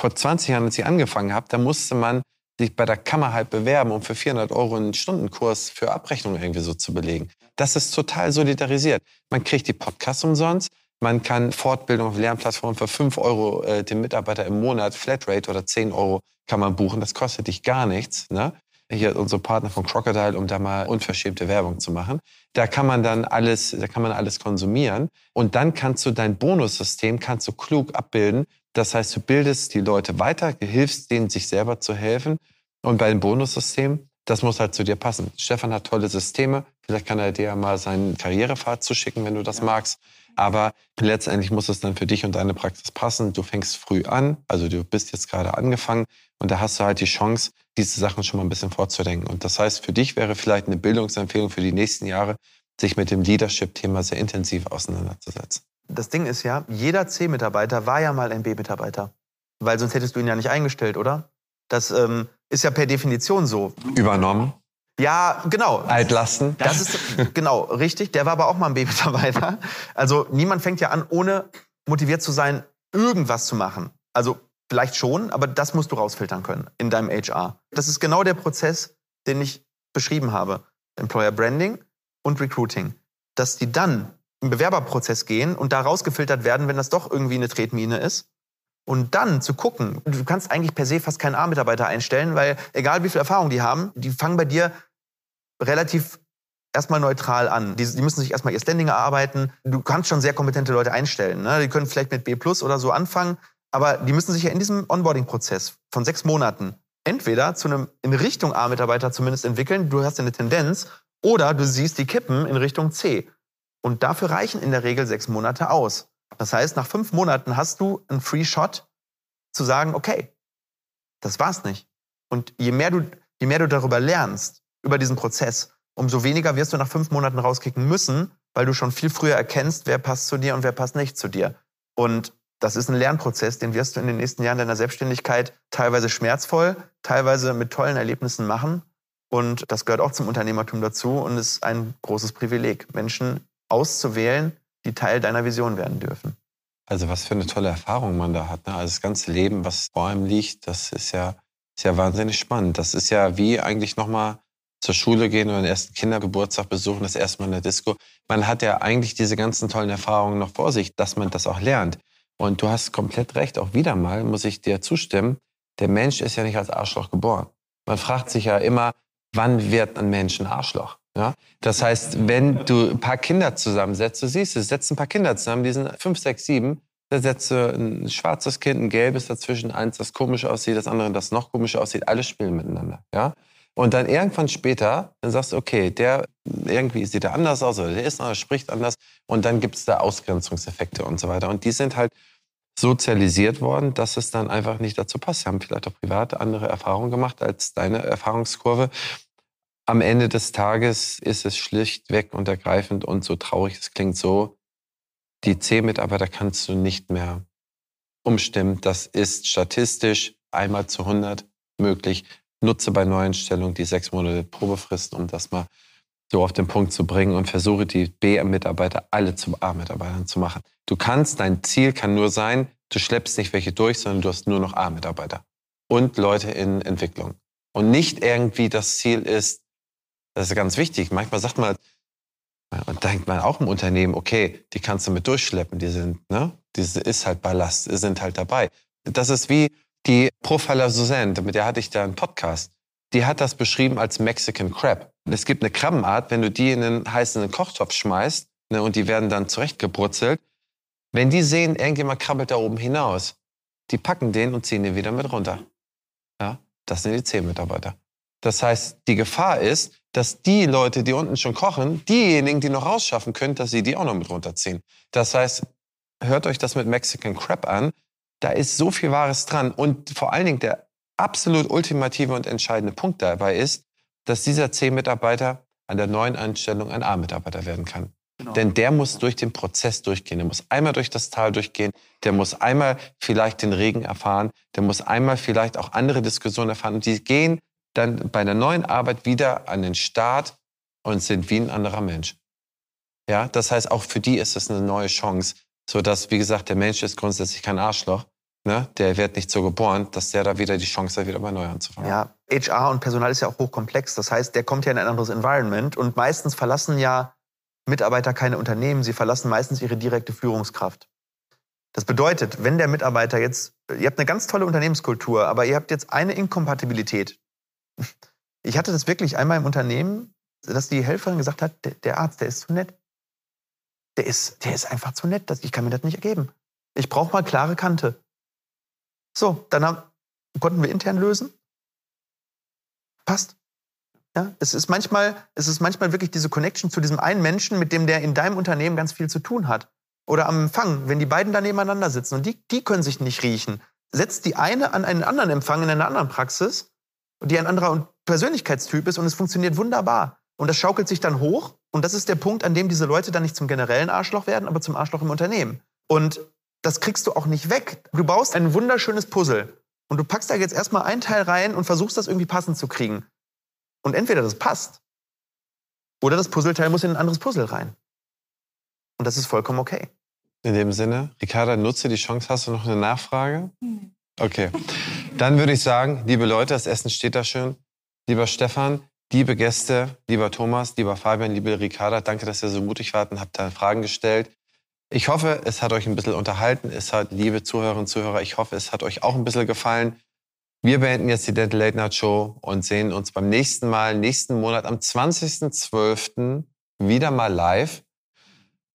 Vor 20 Jahren, als ich angefangen habe, da musste man sich bei der Kammer halt bewerben, um für 400 Euro einen Stundenkurs für Abrechnung irgendwie so zu belegen. Das ist total solidarisiert. Man kriegt die Podcasts umsonst. Man kann Fortbildung auf Lernplattformen für 5 Euro äh, dem Mitarbeiter im Monat, Flatrate oder 10 Euro kann man buchen. Das kostet dich gar nichts. Ne? Hier unsere Partner von Crocodile, um da mal unverschämte Werbung zu machen. Da kann man dann alles, da kann man alles konsumieren. Und dann kannst du dein Bonussystem kannst du klug abbilden. Das heißt, du bildest die Leute weiter, hilfst denen, sich selber zu helfen. Und bei dem Bonussystem, das muss halt zu dir passen. Stefan hat tolle Systeme. Vielleicht kann er dir mal seinen Karrierepfad zuschicken, wenn du das ja. magst. Aber letztendlich muss es dann für dich und deine Praxis passen. Du fängst früh an, also du bist jetzt gerade angefangen und da hast du halt die Chance, diese Sachen schon mal ein bisschen vorzudenken. Und das heißt, für dich wäre vielleicht eine Bildungsempfehlung für die nächsten Jahre, sich mit dem Leadership-Thema sehr intensiv auseinanderzusetzen. Das Ding ist ja, jeder C-Mitarbeiter war ja mal ein B-Mitarbeiter. Weil sonst hättest du ihn ja nicht eingestellt, oder? Das ähm, ist ja per Definition so. Übernommen. Ja, genau. Altlasten. Das ist genau richtig. Der war aber auch mal ein B-Mitarbeiter. Also niemand fängt ja an, ohne motiviert zu sein, irgendwas zu machen. Also vielleicht schon, aber das musst du rausfiltern können in deinem HR. Das ist genau der Prozess, den ich beschrieben habe. Employer Branding und Recruiting. Dass die dann im Bewerberprozess gehen und da rausgefiltert werden, wenn das doch irgendwie eine Tretmine ist. Und dann zu gucken, du kannst eigentlich per se fast keinen A-Mitarbeiter einstellen, weil egal wie viel Erfahrung die haben, die fangen bei dir relativ erstmal neutral an. Die, die, müssen sich erstmal ihr Standing erarbeiten. Du kannst schon sehr kompetente Leute einstellen. Ne? Die können vielleicht mit B plus oder so anfangen, aber die müssen sich ja in diesem Onboarding-Prozess von sechs Monaten entweder zu einem in Richtung A-Mitarbeiter zumindest entwickeln, du hast eine Tendenz, oder du siehst die Kippen in Richtung C. Und dafür reichen in der Regel sechs Monate aus. Das heißt, nach fünf Monaten hast du einen Free Shot zu sagen, okay, das war's nicht. Und je mehr du, je mehr du darüber lernst, über diesen Prozess, umso weniger wirst du nach fünf Monaten rauskicken müssen, weil du schon viel früher erkennst, wer passt zu dir und wer passt nicht zu dir. Und das ist ein Lernprozess, den wirst du in den nächsten Jahren deiner Selbstständigkeit teilweise schmerzvoll, teilweise mit tollen Erlebnissen machen. Und das gehört auch zum Unternehmertum dazu und ist ein großes Privileg, Menschen auszuwählen, die Teil deiner Vision werden dürfen. Also was für eine tolle Erfahrung man da hat. Ne? Also das ganze Leben, was vor einem liegt, das ist ja, ist ja wahnsinnig spannend. Das ist ja wie eigentlich nochmal zur Schule gehen oder den ersten Kindergeburtstag besuchen, das erste Mal in der Disco. Man hat ja eigentlich diese ganzen tollen Erfahrungen noch vor sich, dass man das auch lernt. Und du hast komplett recht, auch wieder mal muss ich dir zustimmen, der Mensch ist ja nicht als Arschloch geboren. Man fragt sich ja immer, wann wird ein Mensch ein Arschloch? Ja? Das heißt, wenn du ein paar Kinder zusammensetzt, du siehst es, setzt ein paar Kinder zusammen, die sind fünf, sechs, sieben, da setzt du ein schwarzes Kind, ein gelbes dazwischen, eins, das komisch aussieht, das andere, das noch komischer aussieht, alle spielen miteinander. Ja? Und dann irgendwann später, dann sagst du, okay, der irgendwie sieht er anders aus oder der ist anders, spricht anders. Und dann gibt es da Ausgrenzungseffekte und so weiter. Und die sind halt sozialisiert worden, dass es dann einfach nicht dazu passt. Sie haben vielleicht auch privat andere Erfahrungen gemacht als deine Erfahrungskurve. Am Ende des Tages ist es schlichtweg und ergreifend und so traurig es klingt so, die C-Mitarbeiter kannst du nicht mehr umstimmen. Das ist statistisch einmal zu 100 möglich nutze bei Neueinstellungen die sechs Monate Probefrist, um das mal so auf den Punkt zu bringen und versuche die B-Mitarbeiter alle zu A-Mitarbeitern zu machen. Du kannst, dein Ziel kann nur sein, du schleppst nicht welche durch, sondern du hast nur noch A-Mitarbeiter und Leute in Entwicklung. Und nicht irgendwie das Ziel ist, das ist ganz wichtig. Manchmal sagt man, und denkt man auch im Unternehmen, okay, die kannst du mit durchschleppen, die sind, ne, die ist halt Ballast, sind halt dabei. Das ist wie, die Profiler Suzanne, mit der hatte ich da einen Podcast, die hat das beschrieben als Mexican Crab. Es gibt eine Krabbenart, wenn du die in einen heißen Kochtopf schmeißt ne, und die werden dann zurechtgebrutzelt, wenn die sehen, irgendjemand krabbelt da oben hinaus, die packen den und ziehen den wieder mit runter. Ja, das sind die zehn Mitarbeiter. Das heißt, die Gefahr ist, dass die Leute, die unten schon kochen, diejenigen, die noch rausschaffen können, dass sie die auch noch mit runterziehen. Das heißt, hört euch das mit Mexican Crab an. Da ist so viel Wahres dran. Und vor allen Dingen der absolut ultimative und entscheidende Punkt dabei ist, dass dieser C-Mitarbeiter an der neuen Einstellung ein A-Mitarbeiter werden kann. Genau. Denn der muss durch den Prozess durchgehen. Der muss einmal durch das Tal durchgehen. Der muss einmal vielleicht den Regen erfahren. Der muss einmal vielleicht auch andere Diskussionen erfahren. Und die gehen dann bei der neuen Arbeit wieder an den Start und sind wie ein anderer Mensch. Ja, das heißt, auch für die ist es eine neue Chance, so dass, wie gesagt, der Mensch ist grundsätzlich kein Arschloch, ne, der wird nicht so geboren, dass der da wieder die Chance hat, wieder bei neu anzufangen. Ja, HR und Personal ist ja auch hochkomplex. Das heißt, der kommt ja in ein anderes Environment und meistens verlassen ja Mitarbeiter keine Unternehmen, sie verlassen meistens ihre direkte Führungskraft. Das bedeutet, wenn der Mitarbeiter jetzt, ihr habt eine ganz tolle Unternehmenskultur, aber ihr habt jetzt eine Inkompatibilität. Ich hatte das wirklich einmal im Unternehmen, dass die Helferin gesagt hat, der, Arzt, der ist zu nett. Der ist, der ist einfach zu nett. Ich kann mir das nicht ergeben. Ich brauche mal klare Kante. So, dann haben, konnten wir intern lösen. Passt. Ja, es ist manchmal, es ist manchmal wirklich diese Connection zu diesem einen Menschen, mit dem der in deinem Unternehmen ganz viel zu tun hat. Oder am Empfang, wenn die beiden da nebeneinander sitzen und die, die können sich nicht riechen. Setzt die eine an einen anderen Empfang in einer anderen Praxis, die ein anderer Persönlichkeitstyp ist und es funktioniert wunderbar. Und das schaukelt sich dann hoch. Und das ist der Punkt, an dem diese Leute dann nicht zum generellen Arschloch werden, aber zum Arschloch im Unternehmen. Und das kriegst du auch nicht weg. Du baust ein wunderschönes Puzzle und du packst da jetzt erstmal ein Teil rein und versuchst das irgendwie passend zu kriegen. Und entweder das passt oder das Puzzleteil muss in ein anderes Puzzle rein. Und das ist vollkommen okay. In dem Sinne, Ricarda, nutze die Chance. Hast du noch eine Nachfrage? Okay. Dann würde ich sagen, liebe Leute, das Essen steht da schön. Lieber Stefan, liebe Gäste, lieber Thomas, lieber Fabian, liebe Ricarda, danke, dass ihr so mutig wart und habt da Fragen gestellt. Ich hoffe, es hat euch ein bisschen unterhalten. Es hat, liebe Zuhörerinnen und Zuhörer, ich hoffe, es hat euch auch ein bisschen gefallen. Wir beenden jetzt die Dental Late Night Show und sehen uns beim nächsten Mal, nächsten Monat am 20.12. wieder mal live.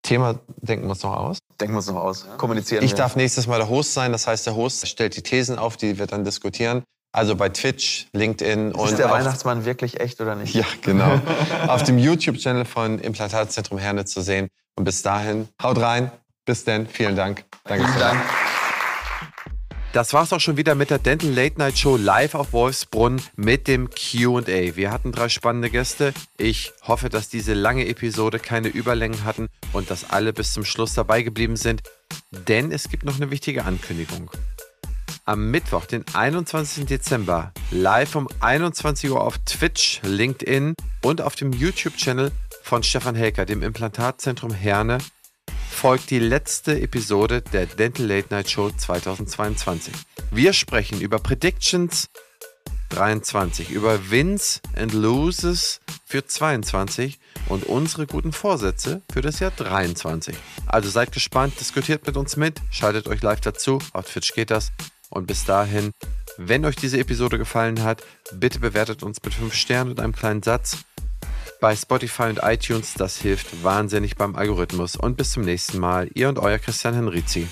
Thema denken wir uns noch aus. Denken wir uns noch aus. Kommunizieren. Ich wir. darf nächstes Mal der Host sein. Das heißt, der Host stellt die Thesen auf, die wir dann diskutieren. Also bei Twitch, LinkedIn und. Ist der auf- Weihnachtsmann wirklich echt oder nicht? Ja, genau. auf dem YouTube-Channel von Implantatzentrum Herne zu sehen. Und bis dahin, haut rein. Bis denn. Vielen Dank. Danke. Vielen Dank. Das war's auch schon wieder mit der Dental Late Night Show live auf Wolfsbrunn mit dem QA. Wir hatten drei spannende Gäste. Ich hoffe, dass diese lange Episode keine Überlängen hatten und dass alle bis zum Schluss dabei geblieben sind. Denn es gibt noch eine wichtige Ankündigung. Am Mittwoch, den 21. Dezember, live um 21 Uhr auf Twitch, LinkedIn und auf dem YouTube-Channel von Stefan Helker, dem Implantatzentrum Herne, folgt die letzte Episode der Dental Late Night Show 2022. Wir sprechen über Predictions 23, über Wins and Loses für 22 und unsere guten Vorsätze für das Jahr 23. Also seid gespannt, diskutiert mit uns mit, schaltet euch live dazu, auf Twitch geht das. Und bis dahin, wenn euch diese Episode gefallen hat, bitte bewertet uns mit 5 Sternen und einem kleinen Satz bei Spotify und iTunes. Das hilft wahnsinnig beim Algorithmus. Und bis zum nächsten Mal. Ihr und euer Christian Henrizi.